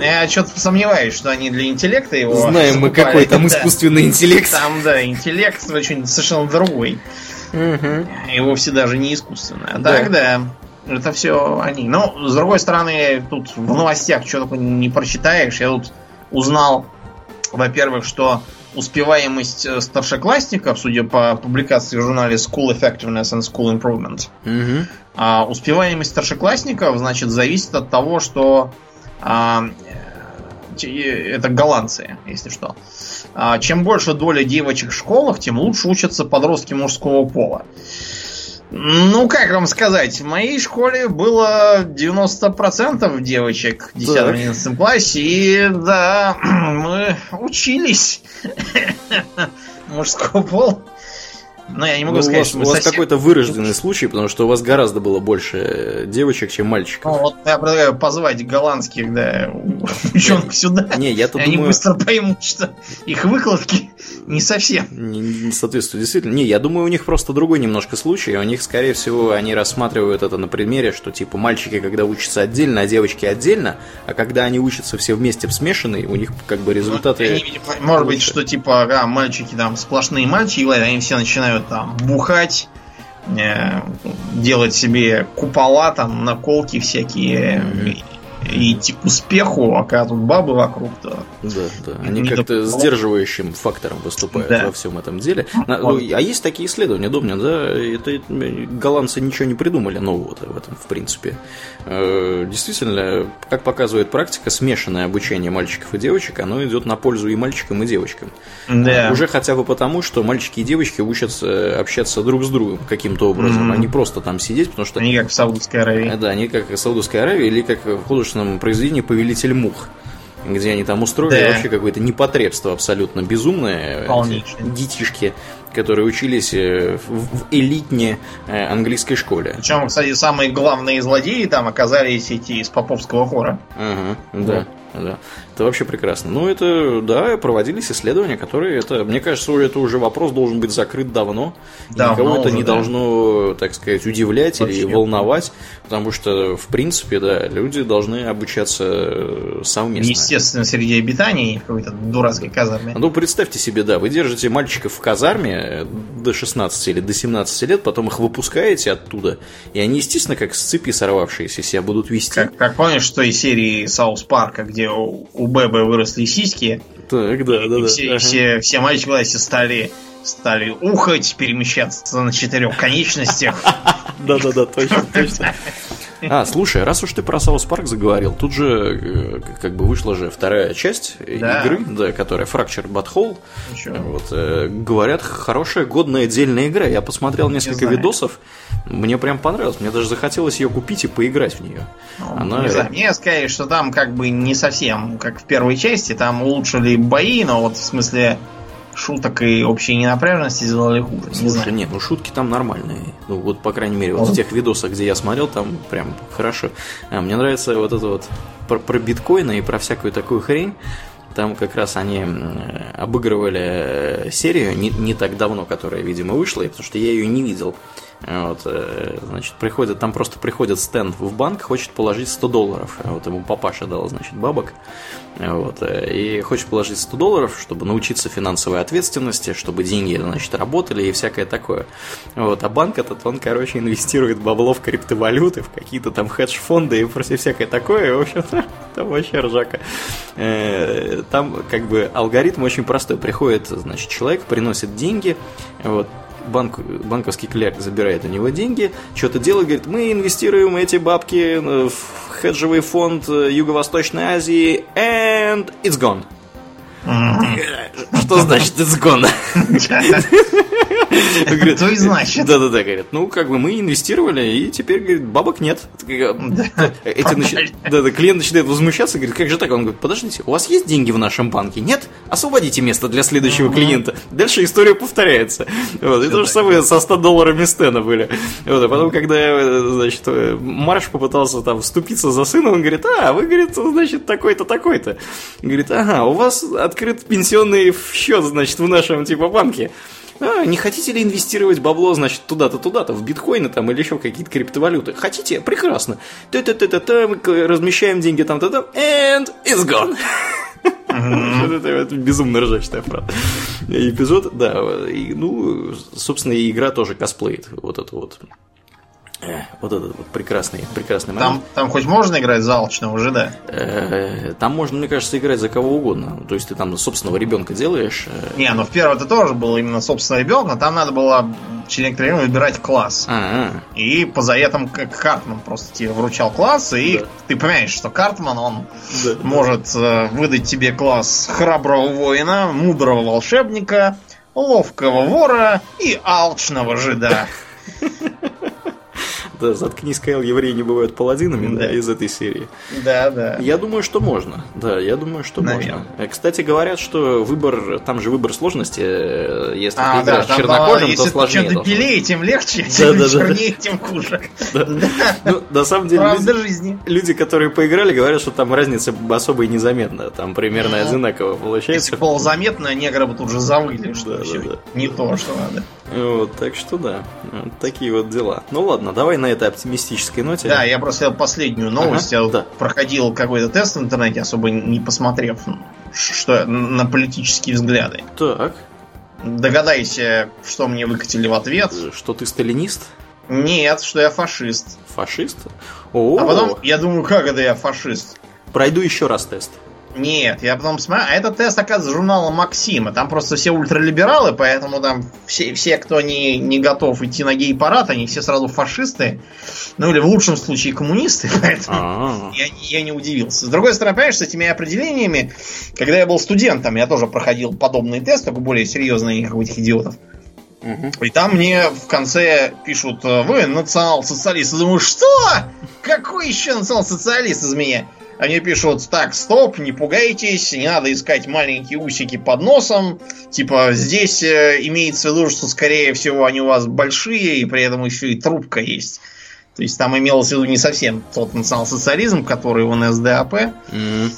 Я что-то сомневаюсь, что они для интеллекта его. Знаем мы какой там искусственный интеллект. Там, да, интеллект очень совершенно другой. И вовсе даже не искусственный. А так, да. Это все они. Но, с другой стороны, тут в новостях что-то не прочитаешь. Я тут узнал во-первых, что успеваемость э, старшеклассников, судя по публикации в журнале School Effectiveness and School Improvement, угу. а, успеваемость старшеклассников, значит, зависит от того, что а, э, это голландцы, если что. А, чем больше доля девочек в школах, тем лучше учатся подростки мужского пола. Ну, как вам сказать, в моей школе было 90% девочек в 10-11 классе, и да, мы учились мужского пола. Но я не могу ну, сказать, у вас, что у вас совсем... какой-то вырожденный случай, потому что у вас гораздо было больше девочек, чем мальчиков. Ну, вот я предлагаю позвать голландских, да, ученых сюда. Не, я тут Они думаю... быстро поймут, что их выкладки не совсем. Не, не соответствует, действительно. Не, я думаю, у них просто другой немножко случай. У них, скорее всего, они рассматривают это на примере, что типа мальчики, когда учатся отдельно, а девочки отдельно, а когда они учатся все вместе в смешанной, у них как бы результаты. Ну, они, может быть, что типа, да, мальчики там сплошные мальчики, они все начинают там бухать, э, делать себе купола, там, наколки всякие, mm-hmm идти к успеху, а когда тут бабы вокруг, то... Да, да. Они как-то сдерживающим фактором выступают да. во всем этом деле. Ну, а есть такие исследования, Домнин, да? Это голландцы ничего не придумали нового в этом, в принципе. Э, действительно, как показывает практика, смешанное обучение мальчиков и девочек, оно идет на пользу и мальчикам, и девочкам. Да. Уже хотя бы потому, что мальчики и девочки учатся общаться друг с другом каким-то образом, mm-hmm. а не просто там сидеть, потому что... Они как в Саудовской Аравии. Да, они как в Саудовской Аравии или как в художественном художественном произведении «Повелитель мух», где они там устроили да. вообще какое-то непотребство абсолютно безумное. Детишки, которые учились э, в элитне э, английской школе. Причем, кстати, самые главные злодеи там оказались эти из поповского хора. Ага, да. Да. Это вообще прекрасно. Ну, это, да, проводились исследования, которые, это, мне кажется, это уже вопрос должен быть закрыт давно. давно никого это не да. должно, так сказать, удивлять вообще или волновать, потому что, в принципе, да, люди должны обучаться э, совместно. Естественно, среди обитаний в какой-то дурацкой казарме. Ну, представьте себе, да, вы держите мальчиков в казарме э, до 16 или до 17 лет, потом их выпускаете оттуда, и они, естественно, как с цепи сорвавшиеся себя будут вести. Как, как помнишь, что из серии South Park а, где у, у Бебе выросли сиськи. Так, да, да, да. Все, ага. все, все мальчики в классе стали, стали ухать, перемещаться на четырех конечностях. Да-да-да, точно, точно. А, слушай, раз уж ты про South Park заговорил, тут же э, как бы вышла же вторая часть да. игры, да, которая Fractured But Whole. Вот, э, говорят, хорошая, годная, отдельная игра. Я посмотрел несколько видосов, мне прям понравилось. Мне даже захотелось ее купить и поиграть в нее. Ну, Она... Не знаю, мне сказали, что там как бы не совсем как в первой части, там улучшили бои, но вот в смысле шуток и общей ненапряженности сделали хуже. Слушай, не знаю. нет, ну шутки там нормальные. Ну вот, по крайней мере, вот в тех видосах, где я смотрел, там прям хорошо. А, мне нравится вот это вот про, про биткоины и про всякую такую хрень. Там как раз они обыгрывали серию не, не так давно, которая, видимо, вышла, потому что я ее не видел. Вот, э, значит, приходит, там просто приходит стенд в банк, хочет положить 100 долларов. Вот ему папаша дал, значит, бабок. Вот, э, и хочет положить 100 долларов, чтобы научиться финансовой ответственности, чтобы деньги, значит, работали и всякое такое. Вот, а банк этот, он, короче, инвестирует бабло в криптовалюты, в какие-то там хедж-фонды и просто всякое такое. В общем-то, там вообще ржака. Э, там, как бы, алгоритм очень простой. Приходит, значит, человек, приносит деньги, вот, банк, банковский клерк забирает у него деньги, что-то делает, говорит, мы инвестируем эти бабки в хеджевый фонд Юго-Восточной Азии, and it's gone. Что значит it's gone? Говорит, То и значит. Да-да-да, говорят. Ну, как бы мы инвестировали, и теперь, говорит, бабок нет. Эти нач... да, да, клиент начинает возмущаться, говорит, как же так? Он говорит, подождите, у вас есть деньги в нашем банке? Нет? Освободите место для следующего клиента. Дальше история повторяется. Вот. И то же самое со 100 долларами Стена были. Вот. А потом, когда, значит, Марш попытался там вступиться за сына, он говорит, а, вы, говорит, значит, такой-то, такой-то. Говорит, ага, у вас открыт пенсионный счет, значит, в нашем, типа, банке. А, не хотите ли инвестировать бабло, значит, туда-то, туда-то, в биткоины там или еще какие-то криптовалюты? Хотите? Прекрасно. Та-та-та-та-та, размещаем деньги там-то-там, and it's gone. Это безумно ржачная фраза. Эпизод, да, и, ну, собственно, и игра тоже косплеит вот это вот вот этот вот прекрасный, прекрасный момент. Там, там хоть можно играть за алчного жида? Э, там можно, мне кажется, играть за кого угодно. То есть ты там собственного ребенка делаешь. Э. Не, ну в первом это тоже был именно собственный ребенок, там надо было через некоторое время выбирать класс. А-а. И по заветам Картман просто тебе вручал класс, и да. ты понимаешь, что Картман, он да, может да. выдать тебе класс храброго воина, мудрого волшебника, ловкого вора и алчного жида. Да, заткнись, Кайл, евреи не бывают паладинами, да, да из этой серии. Да, да. Я думаю, что можно. Да, я думаю, что Наверное. можно. Э, кстати, говорят, что выбор, там же выбор сложности, э, если а, ты играешь да, чернокожим, там, то сложнее. Чем белее, тем легче, да, чем да, чернее, да. тем хуже. Да. Ну, на самом деле, Правда люди, жизни. люди, которые поиграли, говорят, что там разница особо и незаметна. Там примерно ну, одинаково получается. Если было заметно, негры бы тут же завыли, что да, да, да. не то, что надо. Вот, так что да, вот такие вот дела. Ну ладно, давай на этой оптимистической ноте. Да, я просто последнюю новость. Ага, я да. проходил какой-то тест в интернете, особо не посмотрев что на политические взгляды. Так. Догадайся, что мне выкатили в ответ. Что ты сталинист? Нет, что я фашист. Фашист? О-о-о. А потом я думаю, как это я фашист? Пройду еще раз тест. Нет, я потом смотрю, а этот тест, оказывается, журнала Максима. Там просто все ультралибералы, поэтому там все, все кто не, не готов идти на гей-парад, они все сразу фашисты. Ну или в лучшем случае коммунисты, поэтому я, я не удивился. С другой стороны, понимаешь, с этими определениями, когда я был студентом, я тоже проходил подобные тесты, только более серьезные, как у этих идиотов. И там мне в конце пишут, вы национал-социалист. Я думаю, что? Какой еще национал-социалист из меня? Они пишут, так, стоп, не пугайтесь, не надо искать маленькие усики под носом. Типа, здесь э, имеется в виду, что, скорее всего, они у вас большие, и при этом еще и трубка есть. То есть там имелось в виду не совсем тот национал-социализм, который в НСДАП. Mm-hmm.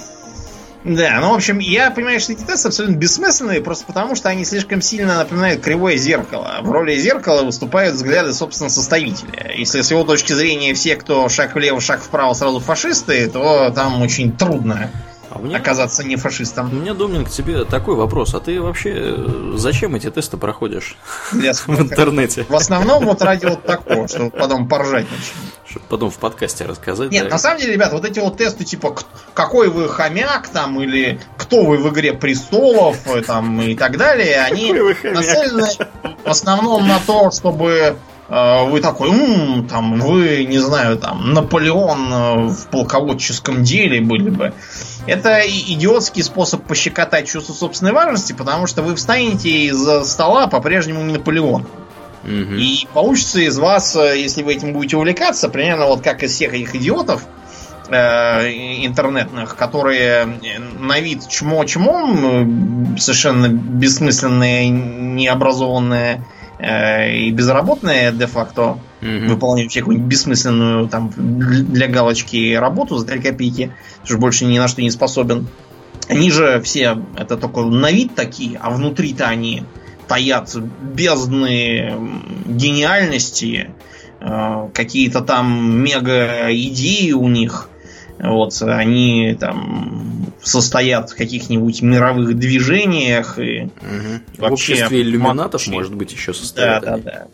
Да, ну, в общем, я понимаю, что эти тесты абсолютно бессмысленные, просто потому что они слишком сильно напоминают кривое зеркало. В роли зеркала выступают взгляды, собственно, составителя. Если с его точки зрения все, кто шаг влево, шаг вправо, сразу фашисты, то там очень трудно а мне, оказаться не фашистом. У меня, Домнин, к тебе такой вопрос. А ты вообще э, зачем эти тесты проходишь Для в интернете? В основном вот ради вот такого, чтобы потом поржать начнем чтобы потом в подкасте рассказать. Нет, да? на самом деле, ребят, вот эти вот тесты, типа, какой вы хомяк, там, или кто вы в игре престолов, э, там, и так далее, они нацелены в основном на то, чтобы э, вы такой, м-м, там, вы, не знаю, там, Наполеон в полководческом деле были бы. Это идиотский способ пощекотать чувство собственной важности, потому что вы встанете из стола по-прежнему не Наполеон. Угу. И получится из вас, э, если вы этим будете увлекаться, примерно вот как из всех этих идиотов, э, интернетных, которые на вид чмо-чмом, совершенно бессмысленные, необразованные э, и безработные де-факто, mm выполняющие какую-нибудь бессмысленную там для галочки работу за 3 копейки, что больше ни на что не способен. Они же все, это только на вид такие, а внутри-то они таят бездны гениальности, э, какие-то там мега идеи у них. Вот, они там состоят в каких-нибудь мировых движениях и угу. вообще... В обществе иллюминатов, может быть, еще состоят. Да, они. да, да.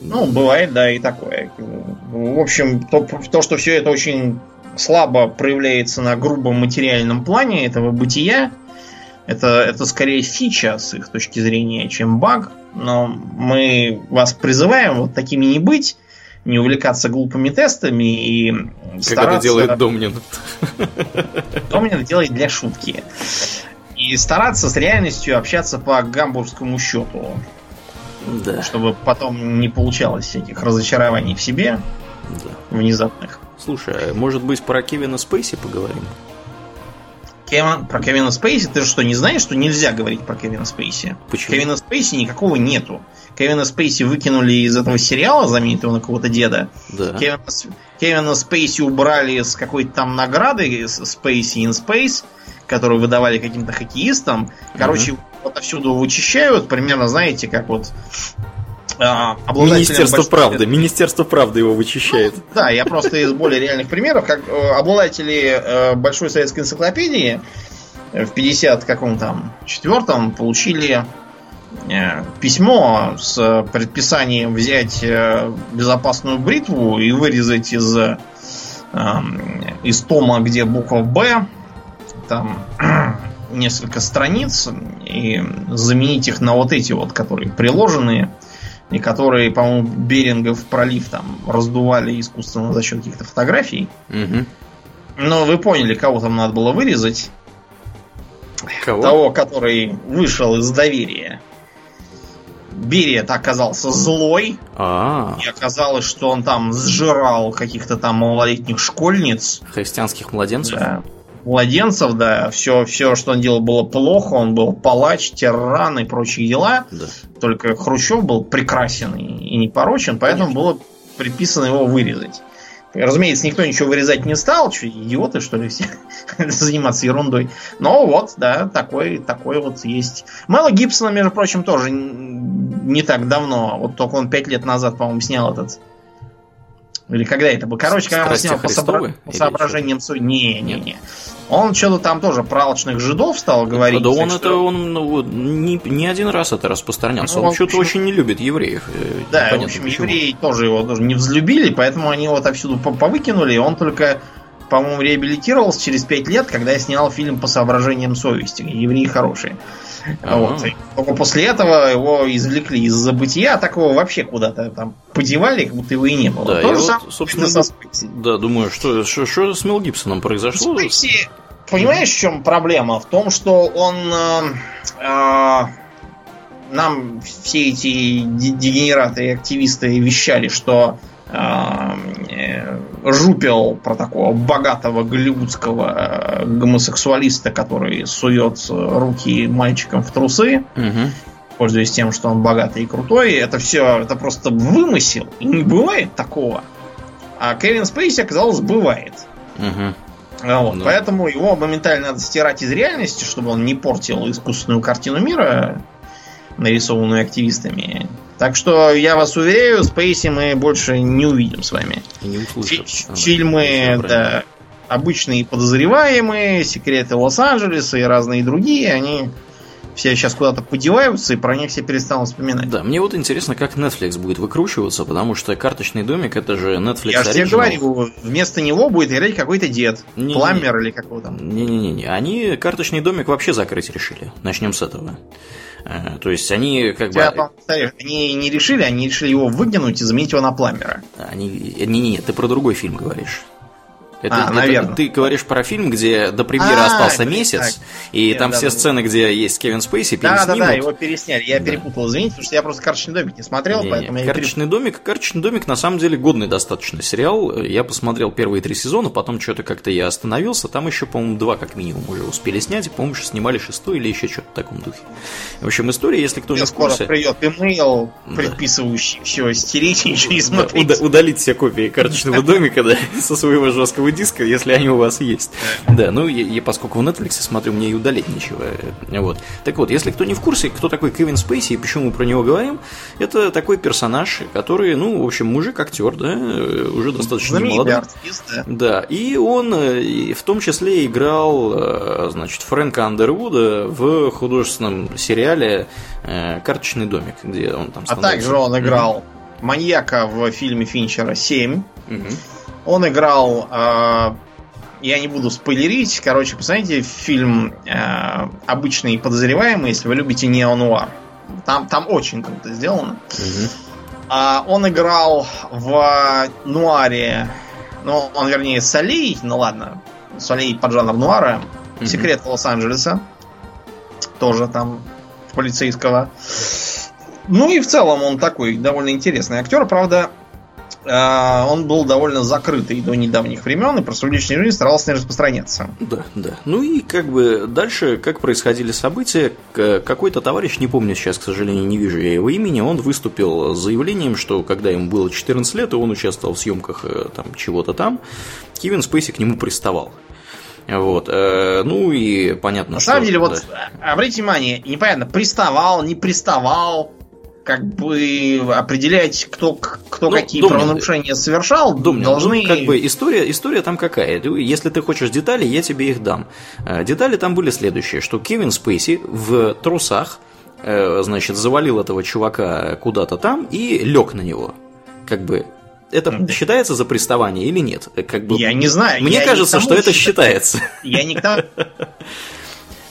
Ну, бывает, да, и такое. В общем, то, то, что все это очень слабо проявляется на грубом материальном плане этого бытия, это, это скорее фича с их точки зрения, чем баг. Но мы вас призываем вот такими не быть, не увлекаться глупыми тестами и как стараться... это делает Домнин. Домнин делает для шутки. И стараться с реальностью общаться по гамбургскому счету. Да. Чтобы потом не получалось всяких разочарований в себе. Да. Внезапных. Слушай, а может быть про Кевина Спейси поговорим? Кевин, про Кевина Спейси, ты что, не знаешь, что нельзя говорить про Кевина Спейси? Почему? Кевина Спейси никакого нету. Кевина Спейси выкинули из этого сериала, знаменитого на кого-то деда. Да. Кевина, Кевина Спейси убрали с какой-то там награды Спейси in Space, которую выдавали каким-то хоккеистам. Короче, угу. вот отовсюду вычищают, примерно, знаете, как вот а, Министерство правды. Министерство правды его вычищает. Ну, да, я просто из более реальных примеров, как э, обладатели э, большой советской энциклопедии в 50 каком там четвертом получили э, письмо с предписанием взять безопасную бритву и вырезать из, из тома, где буква Б, там несколько страниц и заменить их на вот эти вот, которые приложенные и которые, по-моему, Берингов пролив там раздували искусственно за счет каких-то фотографий. Угу. Но вы поняли, кого там надо было вырезать. Кого? Того, который вышел из доверия. Берет оказался злой. А-а-а. И оказалось, что он там сжирал каких-то там малолетних школьниц. Христианских младенцев. Да младенцев, да, все, все, что он делал, было плохо, он был палач, тиран и прочие дела. Да. Только Хрущев был прекрасен и, непорочен, поэтому Конечно. было приписано его вырезать. Разумеется, никто ничего вырезать не стал, что идиоты, что ли, все заниматься ерундой. Но вот, да, такой, такой вот есть. Мэла Гибсона, между прочим, тоже не так давно, вот только он пять лет назад, по-моему, снял этот или когда это было? Короче, когда он снял по, собра... по соображениям су... Не, не, не. Он что-то там тоже про алчных жидов стал говорить. Да он что... это он ну, не, не один раз это распространялся. Ну, он, он что-то очень не любит евреев. Э, да, в общем, почему. евреи тоже его тоже не взлюбили, поэтому они его отовсюду повыкинули, и он только по-моему, реабилитировался через пять лет, когда я снял фильм по соображениям совести. Евреи хорошие. Ага. Вот. И только после этого его извлекли из забытия, а так его вообще куда-то там подевали, как будто его и не было. Да, То же самое, вот, собственно, со Спейси. Да, думаю, что, что, что с Мел Гибсоном произошло? Спейси, понимаешь, в чем проблема? В том, что он... Э, э, нам все эти дегенераты и активисты вещали, что э, жупел про такого богатого голливудского э, гомосексуалиста, который сует руки мальчикам в трусы, угу. пользуясь тем, что он богатый и крутой. Это все, это просто вымысел. И не бывает такого. А Кевин Спейси, оказалось, бывает. Угу. Вот, ну. Поэтому его моментально надо стирать из реальности, чтобы он не портил искусственную картину мира, нарисованную активистами. Так что я вас уверяю, Спейси мы больше не увидим с вами. И не услышим. Фильмы, да, обычные подозреваемые, секреты Лос-Анджелеса и разные другие, они все сейчас куда-то подеваются, и про них все перестанут вспоминать. Да, мне вот интересно, как Netflix будет выкручиваться, потому что карточный домик это же Netflix Я же тебе говорю, вместо него будет играть какой-то дед, не, пламер или какого там. Не-не-не, они карточный домик вообще закрыть решили. Начнем с этого. Э, то есть они как Тебя, бы... Они не решили, они решили его выгнуть и заменить его на пламера. Они... Не-не-не, ты про другой фильм говоришь. Это, а, наверное. Ты говоришь про фильм, где до премьеры а, остался месяц, так. и Нет, там да, все да, сцены, где есть Кевин Спейси, переснимут. Да, да, да, его пересняли. Я да. перепутал, извините, потому что я просто «Карточный домик» не смотрел, не, поэтому не. я «Карточный переп... домик», «Карточный домик» на самом деле годный достаточно сериал. Я посмотрел первые три сезона, потом что-то как-то я остановился. Там еще, по-моему, два как минимум уже успели снять, и, по-моему, снимали шестой или еще что-то в таком духе. В общем, история, если кто Мне не в курсе... скоро придет имейл, предписывающий все стереть и ничего не смотреть. Удалить все копии «Карточного домика» да, со своего жесткого диска, если они у вас есть. Да, ну, я, я поскольку в Netflix смотрю, мне и удалить нечего. Вот. Так вот, если кто не в курсе, кто такой Кевин Спейси и почему мы про него говорим, это такой персонаж, который, ну, в общем, мужик-актер, да, уже достаточно молодой. Артист, да. да, и он э, в том числе играл, э, значит, Фрэнка Андервуда в художественном сериале э, «Карточный домик», где он там А также он играл маньяка в фильме Финчера «7». Mm-hmm. Он играл я не буду спойлерить. Короче, посмотрите фильм э, «Обычный подозреваемый», если вы любите неонуар. Там, там очень круто сделано. Угу. А, он играл в нуаре, ну, он, вернее, Солей, ну ладно, Солей под жанр нуара, угу. «Секрет Лос-Анджелеса», тоже там полицейского. Ну и в целом он такой довольно интересный актер. Правда, он был довольно закрытый до недавних времен, и про свою личную жизнь старался не распространяться. Да, да. Ну и как бы дальше, как происходили события, какой-то товарищ, не помню сейчас, к сожалению, не вижу я его имени, он выступил с заявлением, что когда ему было 14 лет, и он участвовал в съемках э, там чего-то там, Кевин Спейси к нему приставал. Вот. Э, ну и понятно, На что... На самом деле, вот, да. обратите внимание, непонятно, приставал, не приставал, как бы определять, кто, кто ну, какие Домнин, правонарушения совершал, Домнин, должны... Ну, как бы история, история там какая? Если ты хочешь детали, я тебе их дам. Э, детали там были следующие, что Кевин Спейси в трусах, э, значит, завалил этого чувака куда-то там и лег на него. Как бы это считается за приставание или нет? Как бы, я не знаю. Мне кажется, что это считается. Я не к тому...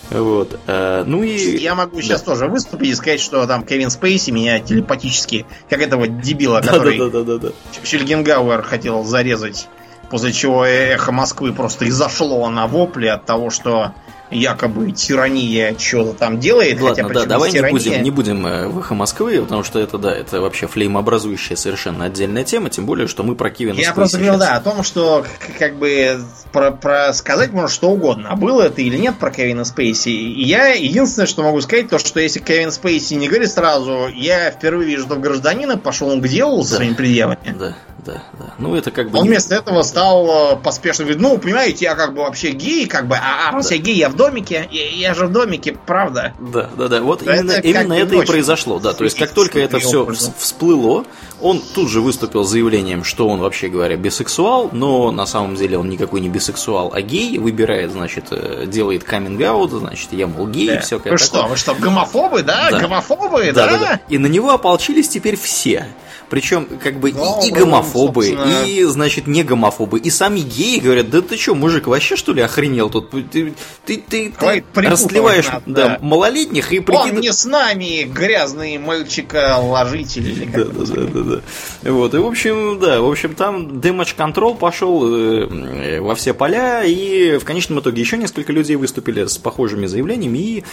Вот. Э, ну и... Я могу сейчас да. тоже выступить и сказать, что там Кевин Спейси меня телепатически, как этого дебила, который да, да, да, да, да. Шельгенгауэр хотел зарезать, после чего эхо Москвы просто изошло на вопли от того, что якобы тирания что-то там делает. Ладно, хотя да, давай тирания... не будем, не будем э, в эхо Москвы, потому что это, да, это вообще флеймообразующая совершенно отдельная тема, тем более, что мы про Кевина Я просто говорил, да, о том, что как бы про, про сказать можно что угодно, а было это или нет про Кевина Спейси. И я единственное, что могу сказать, то, что если Кевин Спейси не говорит сразу, я впервые вижу, что гражданина пошел он к делу да. своими предъявами. Да, да, да. Ну, это как бы... Он вместо этого стал э, поспешно говорить, ну, понимаете, я как бы вообще гей, как бы, а, а раз да. я гей, я в домике, я, я же в домике, правда. Да, да, да. Вот это именно, именно это и произошло, да. То есть, как только это все всплыло, он тут же выступил с заявлением, что он, вообще говоря, бисексуал, но на самом деле он никакой не бисексуал, а гей, выбирает, значит, э, делает каминг-аут, значит, я, мол, гей, да. все как Вы что, вы что, гомофобы, да? да. Гомофобы, да? Да, да, да. И на него ополчились теперь все. Причем, как бы, ну, и, и гомофобы, собственно... и, значит, не гомофобы, и сами геи говорят, да ты что, мужик, вообще что ли охренел тут? Ты, ты, ты, ты расливаешь надо, да, да. малолетних и прикид... Он не с нами, грязный мальчика-ложитель. Да, да, да, да, да. Вот, и, в общем, да, в общем, там Damage Control пошел э, во все поля, и в конечном итоге еще несколько людей выступили с похожими заявлениями, и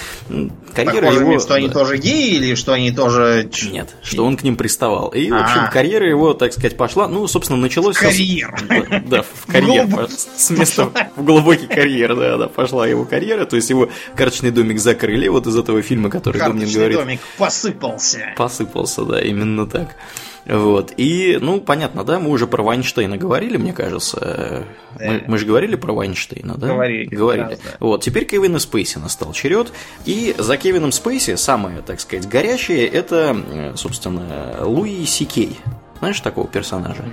карьера похожими, его... что да. они тоже геи, или что они тоже... Нет, что он к ним приставал. И, в общем, а. карьера его, так сказать, пошла. Ну, собственно, началось... Карьер. Да, в карьер. С места в глубокий карьер, да, да, пошла его карьера. То есть его карточный домик закрыли вот из этого фильма, который Домнин говорит. домик посыпался. Посыпался, да, именно так. Вот. И, ну, понятно, да, мы уже про Вайнштейна говорили, мне кажется. Да. Мы, мы же говорили про Вайнштейна, да? Говорили. Говорили. Раз, да. Вот, теперь Кевина Спейси настал черед. И за Кевином Спейси самое, так сказать, горячее это, собственно, Луи Сикей. Знаешь такого персонажа?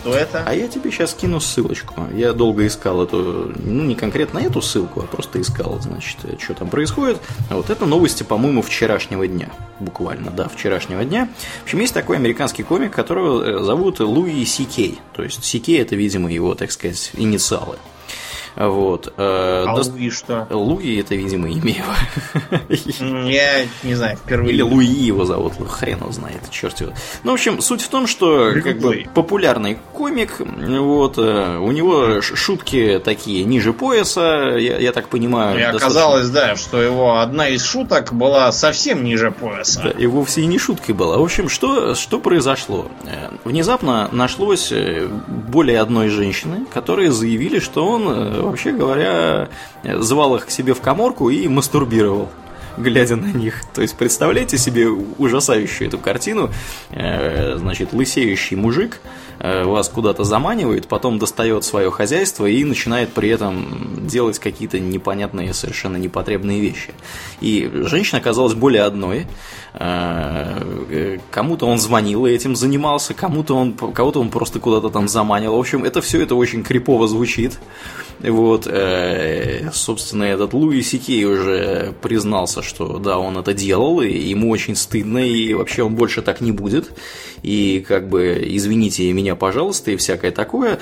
Кто это? А я тебе сейчас кину ссылочку. Я долго искал эту, ну не конкретно эту ссылку, а просто искал, значит, что там происходит. Вот это новости, по-моему, вчерашнего дня. Буквально, да, вчерашнего дня. В общем, есть такой американский комик, которого э, зовут Луи Си Кей. То есть Си Кей это, видимо, его, так сказать, инициалы. Вот. Э, а До... Луи что? Луи это, видимо, имя Я не знаю, впервые. Или Луи его зовут, хрен его знает, черт его. Ну, в общем, суть в том, что как бы популярный комик, вот, э, у него шутки такие ниже пояса, я, я так понимаю. И оказалось, да, что его одна из шуток была совсем ниже пояса. Да, и вовсе и не шуткой была. В общем, что, что произошло? Э, внезапно нашлось более одной женщины, которые заявили, что он вообще говоря, звал их к себе в коморку и мастурбировал глядя на них. То есть, представляете себе ужасающую эту картину. Э, значит, лысеющий мужик вас куда-то заманивает, потом достает свое хозяйство и начинает при этом делать какие-то непонятные, совершенно непотребные вещи. И женщина оказалась более одной. Э, кому-то он звонил и этим занимался, кому-то он, кого-то он просто куда-то там заманил. В общем, это все это очень крипово звучит. Вот, э, собственно, этот Луи Сикей уже признался, что да, он это делал, и ему очень стыдно, и вообще он больше так не будет. И как бы извините меня, пожалуйста, и всякое такое.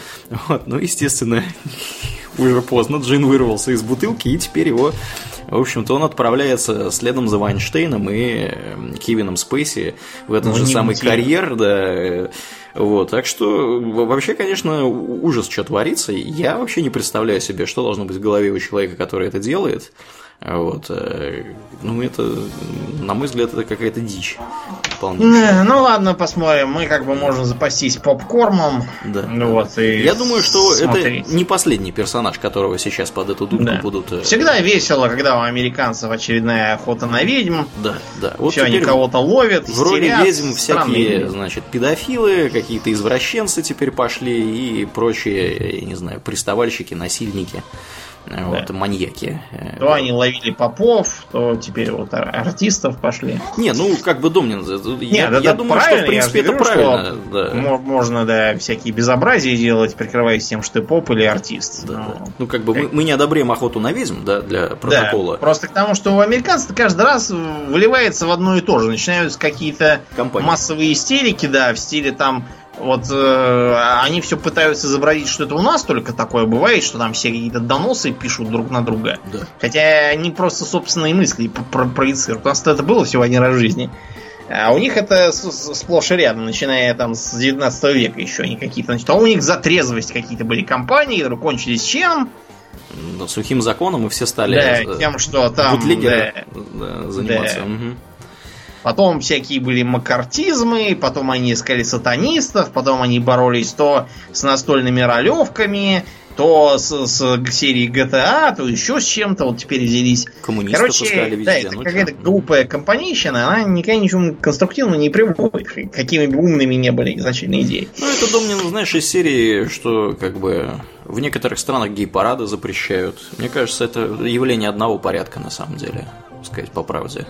Вот, ну, естественно, уже поздно. Джин вырвался из бутылки, и теперь его в общем-то, он отправляется следом за Вайнштейном и э, Кевином Спейси в этот ну, же самый карьер, да, вот, так что вообще, конечно, ужас, что творится. Я вообще не представляю себе, что должно быть в голове у человека, который это делает. Вот. Э, ну, это, на мой взгляд, это какая-то дичь. Ну ладно, посмотрим. Мы как бы можем запастись попкормом. Да. Ну, вот, и Я думаю, что смотреть. это не последний персонаж, которого сейчас под эту дудку да. будут. Э, Всегда весело, когда у американцев очередная охота на ведьм. Да, да. Вот Все, они кого-то ловят. В роли ведьм всякие, значит, педофилы, какие-то извращенцы теперь пошли и прочие, я не знаю, приставальщики, насильники. Вот, да. маньяки. То они ловили попов, то теперь вот артистов пошли. Не, ну как бы Домнин, Нет, я, это я думаю, что в принципе это говорю, правильно. Да. Можно, да, всякие безобразия делать, прикрываясь тем, что ты поп или артист. Да, ну, да. ну как бы как... Мы, мы не одобряем охоту на ведьм, да, для протокола. Да, просто к тому, что у американцев каждый раз выливается в одно и то же. Начинаются какие-то массовые истерики, да, в стиле там вот э, они все пытаются изобразить, что это у нас только такое бывает, что там все какие-то доносы пишут друг на друга. Да. Хотя они просто собственные мысли про проецируют. У нас это было всего один раз в жизни. А у них это сплошь и рядом, начиная там с 19 века еще они какие-то. Значит, а у них за трезвость какие-то были компании, которые кончились чем? Ну, сухим законом, и все стали да, э, тем, что там да, да, заниматься. Да. Угу. Потом всякие были макартизмы, потом они искали сатанистов, потом они боролись то с настольными ролевками, то с, с серией GTA, то еще с чем-то, вот теперь взялись. Коммунисты Короче, везде, да, это ну, какая-то глупая компанейщина, она никогда ничего конструктивного не приводит, какими бы умными не были изначальные идеи. Ну, это, Домнин, знаешь, из серии, что как бы в некоторых странах гей-парады запрещают. Мне кажется, это явление одного порядка на самом деле, сказать по правде.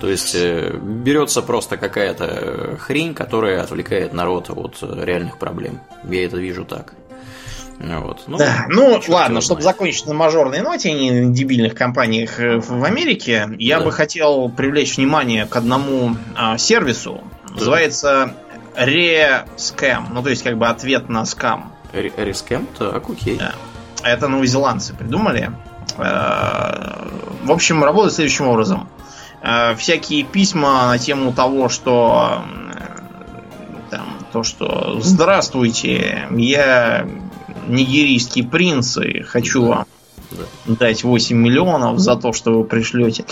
То есть э, берется просто какая-то хрень, которая отвлекает народ от реальных проблем. Я это вижу так. Вот. Ну, да, ну ладно, чтобы закончить на мажорной ноте, а не на дебильных компаниях э, в Америке, я да. бы хотел привлечь внимание к одному а, сервису. Да. Называется Rescam. Ну, то есть, как бы ответ на скам. Rescam? Так, окей. Да. Это новозеландцы придумали. Э, в общем, работает следующим образом. Э, всякие письма на тему того, что там, то, что здравствуйте, я нигерийский принц и хочу вам да. дать 8 миллионов за то, что вы пришлете.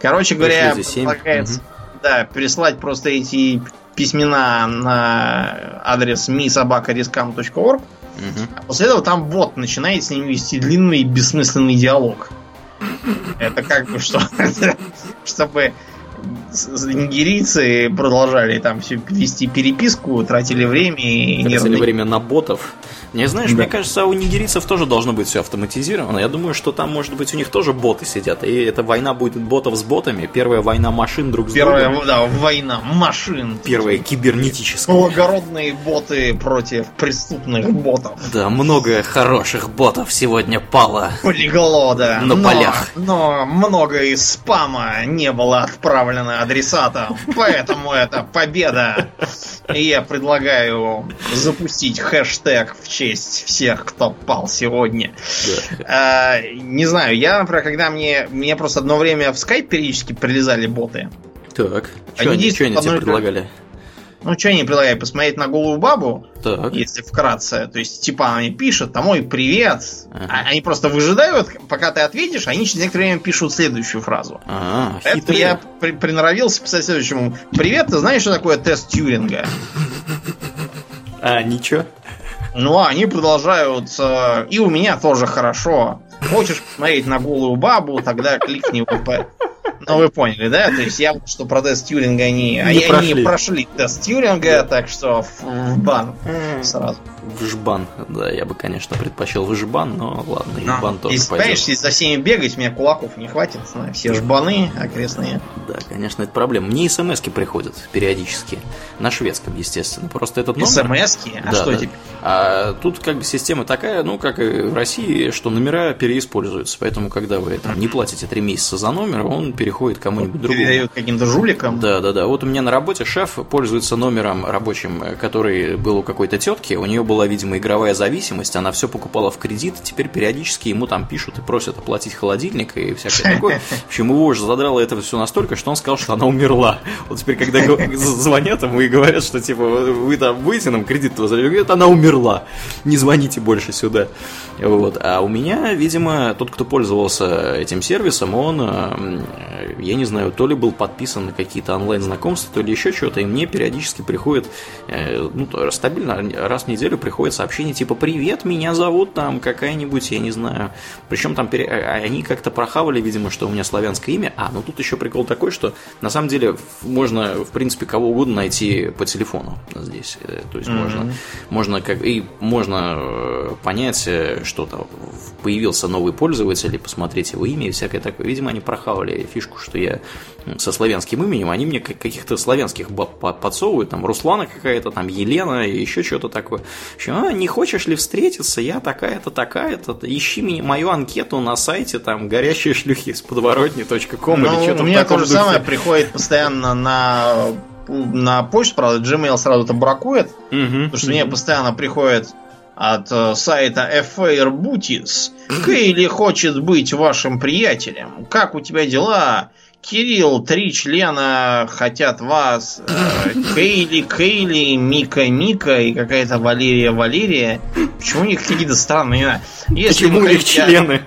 Короче говоря, предлагается угу. да, прислать просто эти письмена на адрес misobakariskam.org. Угу. А после этого там бот начинает с ним вести длинный бессмысленный диалог. Это как бы что? Чтобы нигерийцы продолжали там все вести переписку, тратили время и Тратили нервные... время на ботов. Не знаешь, да. мне кажется, у нигерийцев тоже должно быть все автоматизировано. Я думаю, что там, может быть, у них тоже боты сидят. И эта война будет ботов с ботами. Первая война машин друг с Первая, другом. Первая, да, война машин. Первая кибернетическая. Благородные боты против преступных ботов. Да, много хороших ботов сегодня пало. Полегло, да. На но, полях. Но много из спама не было отправлено адресатам. Поэтому это победа. И я предлагаю запустить хэштег в честь всех, кто пал сегодня. Да. А, не знаю, я, например, когда мне, мне просто одно время в скайп периодически прилезали боты. Так, что они, что они тебе предлагали? Ну, что они предлагают? Посмотреть на голую бабу, так. если вкратце. То есть, типа, они пишут, там, ой, привет. Ага. А они просто выжидают, пока ты ответишь, они через некоторое время пишут следующую фразу. А, Это я при приноровился писать следующему. Привет, ты знаешь, что такое тест Тьюринга? А, ничего. Ну, а они продолжают. Э, и у меня тоже хорошо. Хочешь посмотреть на голую бабу, тогда кликни в ВП. Ну, вы поняли, да? То есть явно, что про тест Тьюринга они, не они, прошли. прошли тест Тьюринга, так что в, в бан сразу. В жбан, да, я бы, конечно, предпочел в жбан, но ладно, и но, бан тоже если, пойдет. Если за всеми бегать, меня кулаков не хватит, на все жбаны окрестные. Да, конечно, это проблема. Мне смс приходят периодически, на шведском, естественно. Просто этот номер... смс А да, что да. теперь? А тут как бы система такая, ну, как и в России, что номера переиспользуются. Поэтому, когда вы там, не платите три месяца за номер, он переходит кому-нибудь другому. Передает каким-то жуликам. Да, да, да. Вот у меня на работе шеф пользуется номером рабочим, который был у какой-то тетки. У нее была, видимо, игровая зависимость. Она все покупала в кредит. Теперь периодически ему там пишут и просят оплатить холодильник и всякое такое. В общем, его уже задрало это все настолько, что он сказал, что она умерла. Вот теперь, когда звонят ему и говорят, что типа вы там будете нам кредит возвращать, говорят, она умерла. Не звоните больше сюда. Вот. А у меня, видимо, тот, кто пользовался этим сервисом, он, я не знаю, то ли был подписан на какие-то онлайн-знакомства, то ли еще что-то, и мне периодически приходит, э, ну, стабильно, раз в неделю приходит сообщение типа «Привет, меня зовут там какая-нибудь, я не знаю». Причем там пере... А, они как-то прохавали, видимо, что у меня славянское имя. А, ну тут еще прикол такой, что на самом деле можно, в принципе, кого угодно найти по телефону здесь. Э, то есть mm-hmm. можно, можно как и можно э, понять, что-то появился новый пользователь, и посмотреть его имя и всякое такое. Видимо, они прохавали фишку, что я со славянским именем, они мне каких-то славянских подсовывают, там Руслана какая-то, там Елена и еще что-то такое. Еще, а, не хочешь ли встретиться? Я такая-то, такая-то. Ищи меня, мою анкету на сайте, там, горящие шлюхи с подворотни.ком ну, или что-то У меня то же самое приходит постоянно на на почту, правда, Gmail сразу это бракует, угу, потому что угу. мне постоянно приходит от э, сайта FAIR Booties. Кейли хочет быть вашим приятелем. Как у тебя дела? Кирилл, три члена хотят вас. Э, Кейли, Кейли, Мика, Мика и какая-то Валерия, Валерия. Почему у них какие-то странные имена? Если Почему у них члены?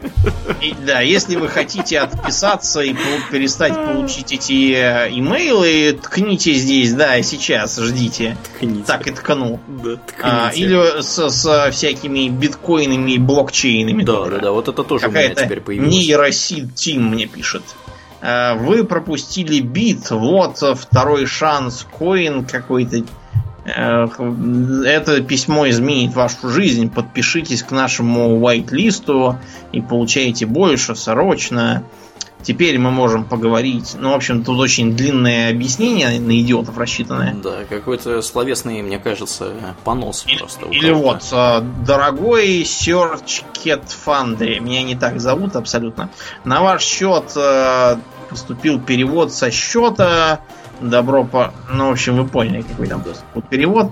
И, да, если вы хотите отписаться и перестать получить эти э, имейлы, ткните здесь, да, сейчас, ждите. Ткните. Так и ткну. Да, а, или с, с всякими биткоинами и блокчейнами. Да, тоже. да, да, вот это тоже Какая-то у меня теперь появилось. Нейросид Тим мне пишет. Э, вы пропустили бит, вот второй шанс, коин какой-то. Э, это письмо изменит вашу жизнь. Подпишитесь к нашему white-листу и получаете больше срочно. Теперь мы можем поговорить. Ну, в общем, тут очень длинное объяснение на идиотов рассчитанное. Да, какой-то словесный, мне кажется, понос или, просто. Или вот, э, дорогой Search Cat Foundry, меня не так зовут абсолютно. На ваш счет э, поступил перевод со счета. Добро по... Ну, в общем, вы поняли, какой там был перевод.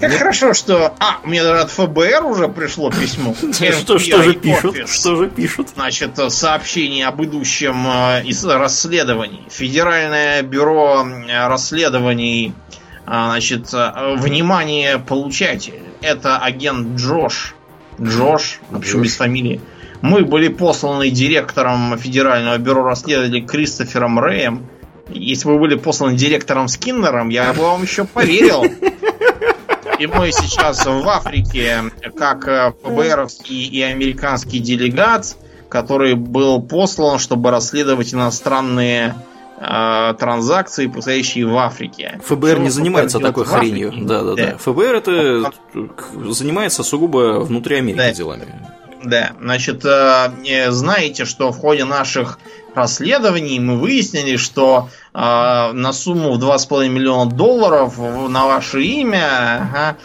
Как хорошо, что... А, мне даже от ФБР уже пришло письмо. Что, что же пишут? Что же пишут? Значит, сообщение об идущем э, из расследований. Федеральное бюро расследований а, значит, э, внимание получатель. Это агент Джош. Джош, почему без фамилии. Мы были посланы директором Федерального бюро расследований Кристофером Рэем. Если бы вы были посланы директором Скиннером, я бы вам еще поверил. И мы сейчас в Африке, как э, ФБРовский и американский делегат, который был послан, чтобы расследовать иностранные э, транзакции, происходящие в Африке. ФБР Что не занимается такой хренью. Да, да, да, да. ФБР это занимается сугубо внутри Америки да. делами. Да, значит, э, знаете, что в ходе наших расследований мы выяснили, что э, на сумму в 2,5 миллиона долларов на ваше имя, ага,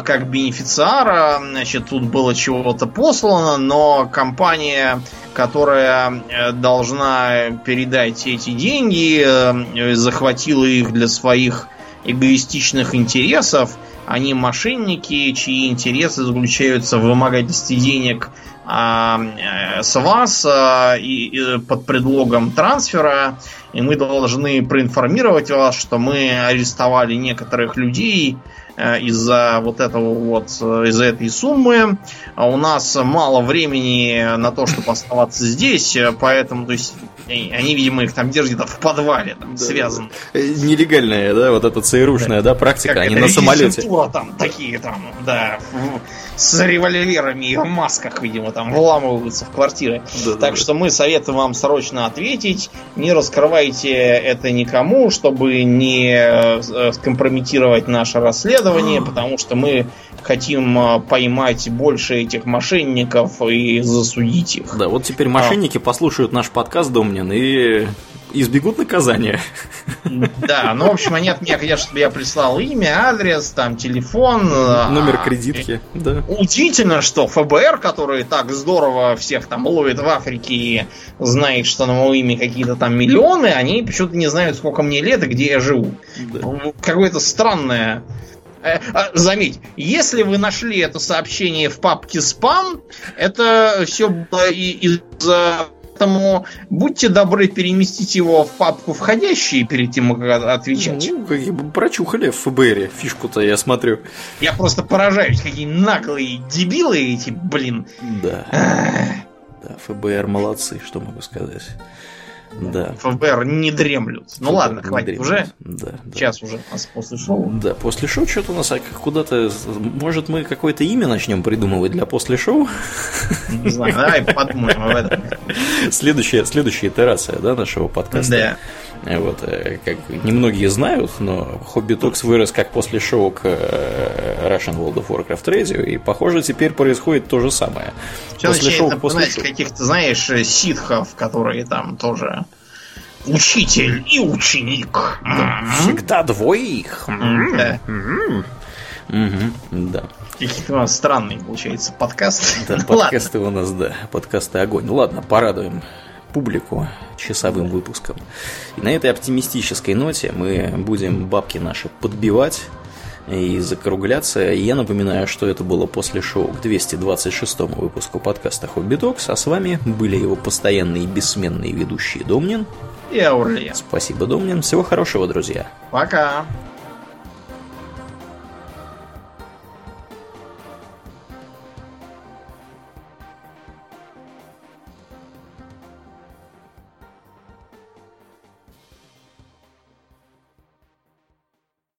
э, как бенефициара, значит, тут было чего-то послано, но компания, которая э, должна передать эти деньги, э, захватила их для своих эгоистичных интересов, они мошенники, чьи интересы заключаются в вымогательстве денег с вас а, и, и под предлогом трансфера, и мы должны проинформировать вас, что мы арестовали некоторых людей Э, из-за вот этого вот, э, из-за этой суммы. А у нас мало времени на то, чтобы оставаться здесь, э, поэтому, то есть, они, видимо, их там держат где-то в подвале, там, да, связаны. Да. Нелегальная, да, вот эта ЦРУшная, да, да практика, как они на самолете. там, такие там, да, с револьверами и в масках, видимо, там вламываются в квартиры. Да, так да, что да. мы советуем вам срочно ответить, не раскрывайте это никому, чтобы не скомпрометировать наше расследование, потому что мы хотим а, поймать больше этих мошенников и засудить их. Да, вот теперь мошенники а. послушают наш подкаст, Домнин, и избегут наказания. Да, ну, в общем, они от меня хотят, чтобы я прислал имя, адрес, там, телефон. Номер а, кредитки, да. Удивительно, что ФБР, который так здорово всех там ловит в Африке и знает, что на мое имя какие-то там миллионы, они почему-то не знают, сколько мне лет и где я живу. Да. Какое-то странное Э, а, заметь, если вы нашли это сообщение в папке спам, это все было из-за Поэтому будьте добры переместить его в папку входящие перед тем, как отвечать. Ну, бы прочухали в ФБР фишку-то, я смотрю. Я просто поражаюсь, какие наглые дебилы эти, блин. Да. Да, ФБР молодцы, что могу сказать. Да. ФБР не дремлют. Ну ФБР ладно, хватит дремлют. уже. Да, да. Сейчас уже у нас после шоу. Да, после шоу что-то у нас а куда-то... Может, мы какое-то имя начнем придумывать для после шоу? Не знаю, давай подумаем об этом. Следующая, следующая итерация да, нашего подкаста. Да. Вот, э, как немногие знают, но Хобби Токс вырос как после шоу к э, Russian World of Warcraft Radio, и похоже теперь происходит то же самое. Сейчас после шоу после шоу. каких-то, знаешь, ситхов, которые там тоже учитель и ученик. Да, всегда двое их. Да. да. Какие-то у нас странные, получается, подкасты. Да, подкасты у нас, да, подкасты огонь. Ладно, порадуем публику часовым выпуском. И на этой оптимистической ноте мы будем бабки наши подбивать и закругляться. И я напоминаю, что это было после шоу к 226 выпуску подкаста Хобби Токс, а с вами были его постоянные и бессменные ведущие Домнин и Аурлия. Спасибо, Домнин. Всего хорошего, друзья. Пока.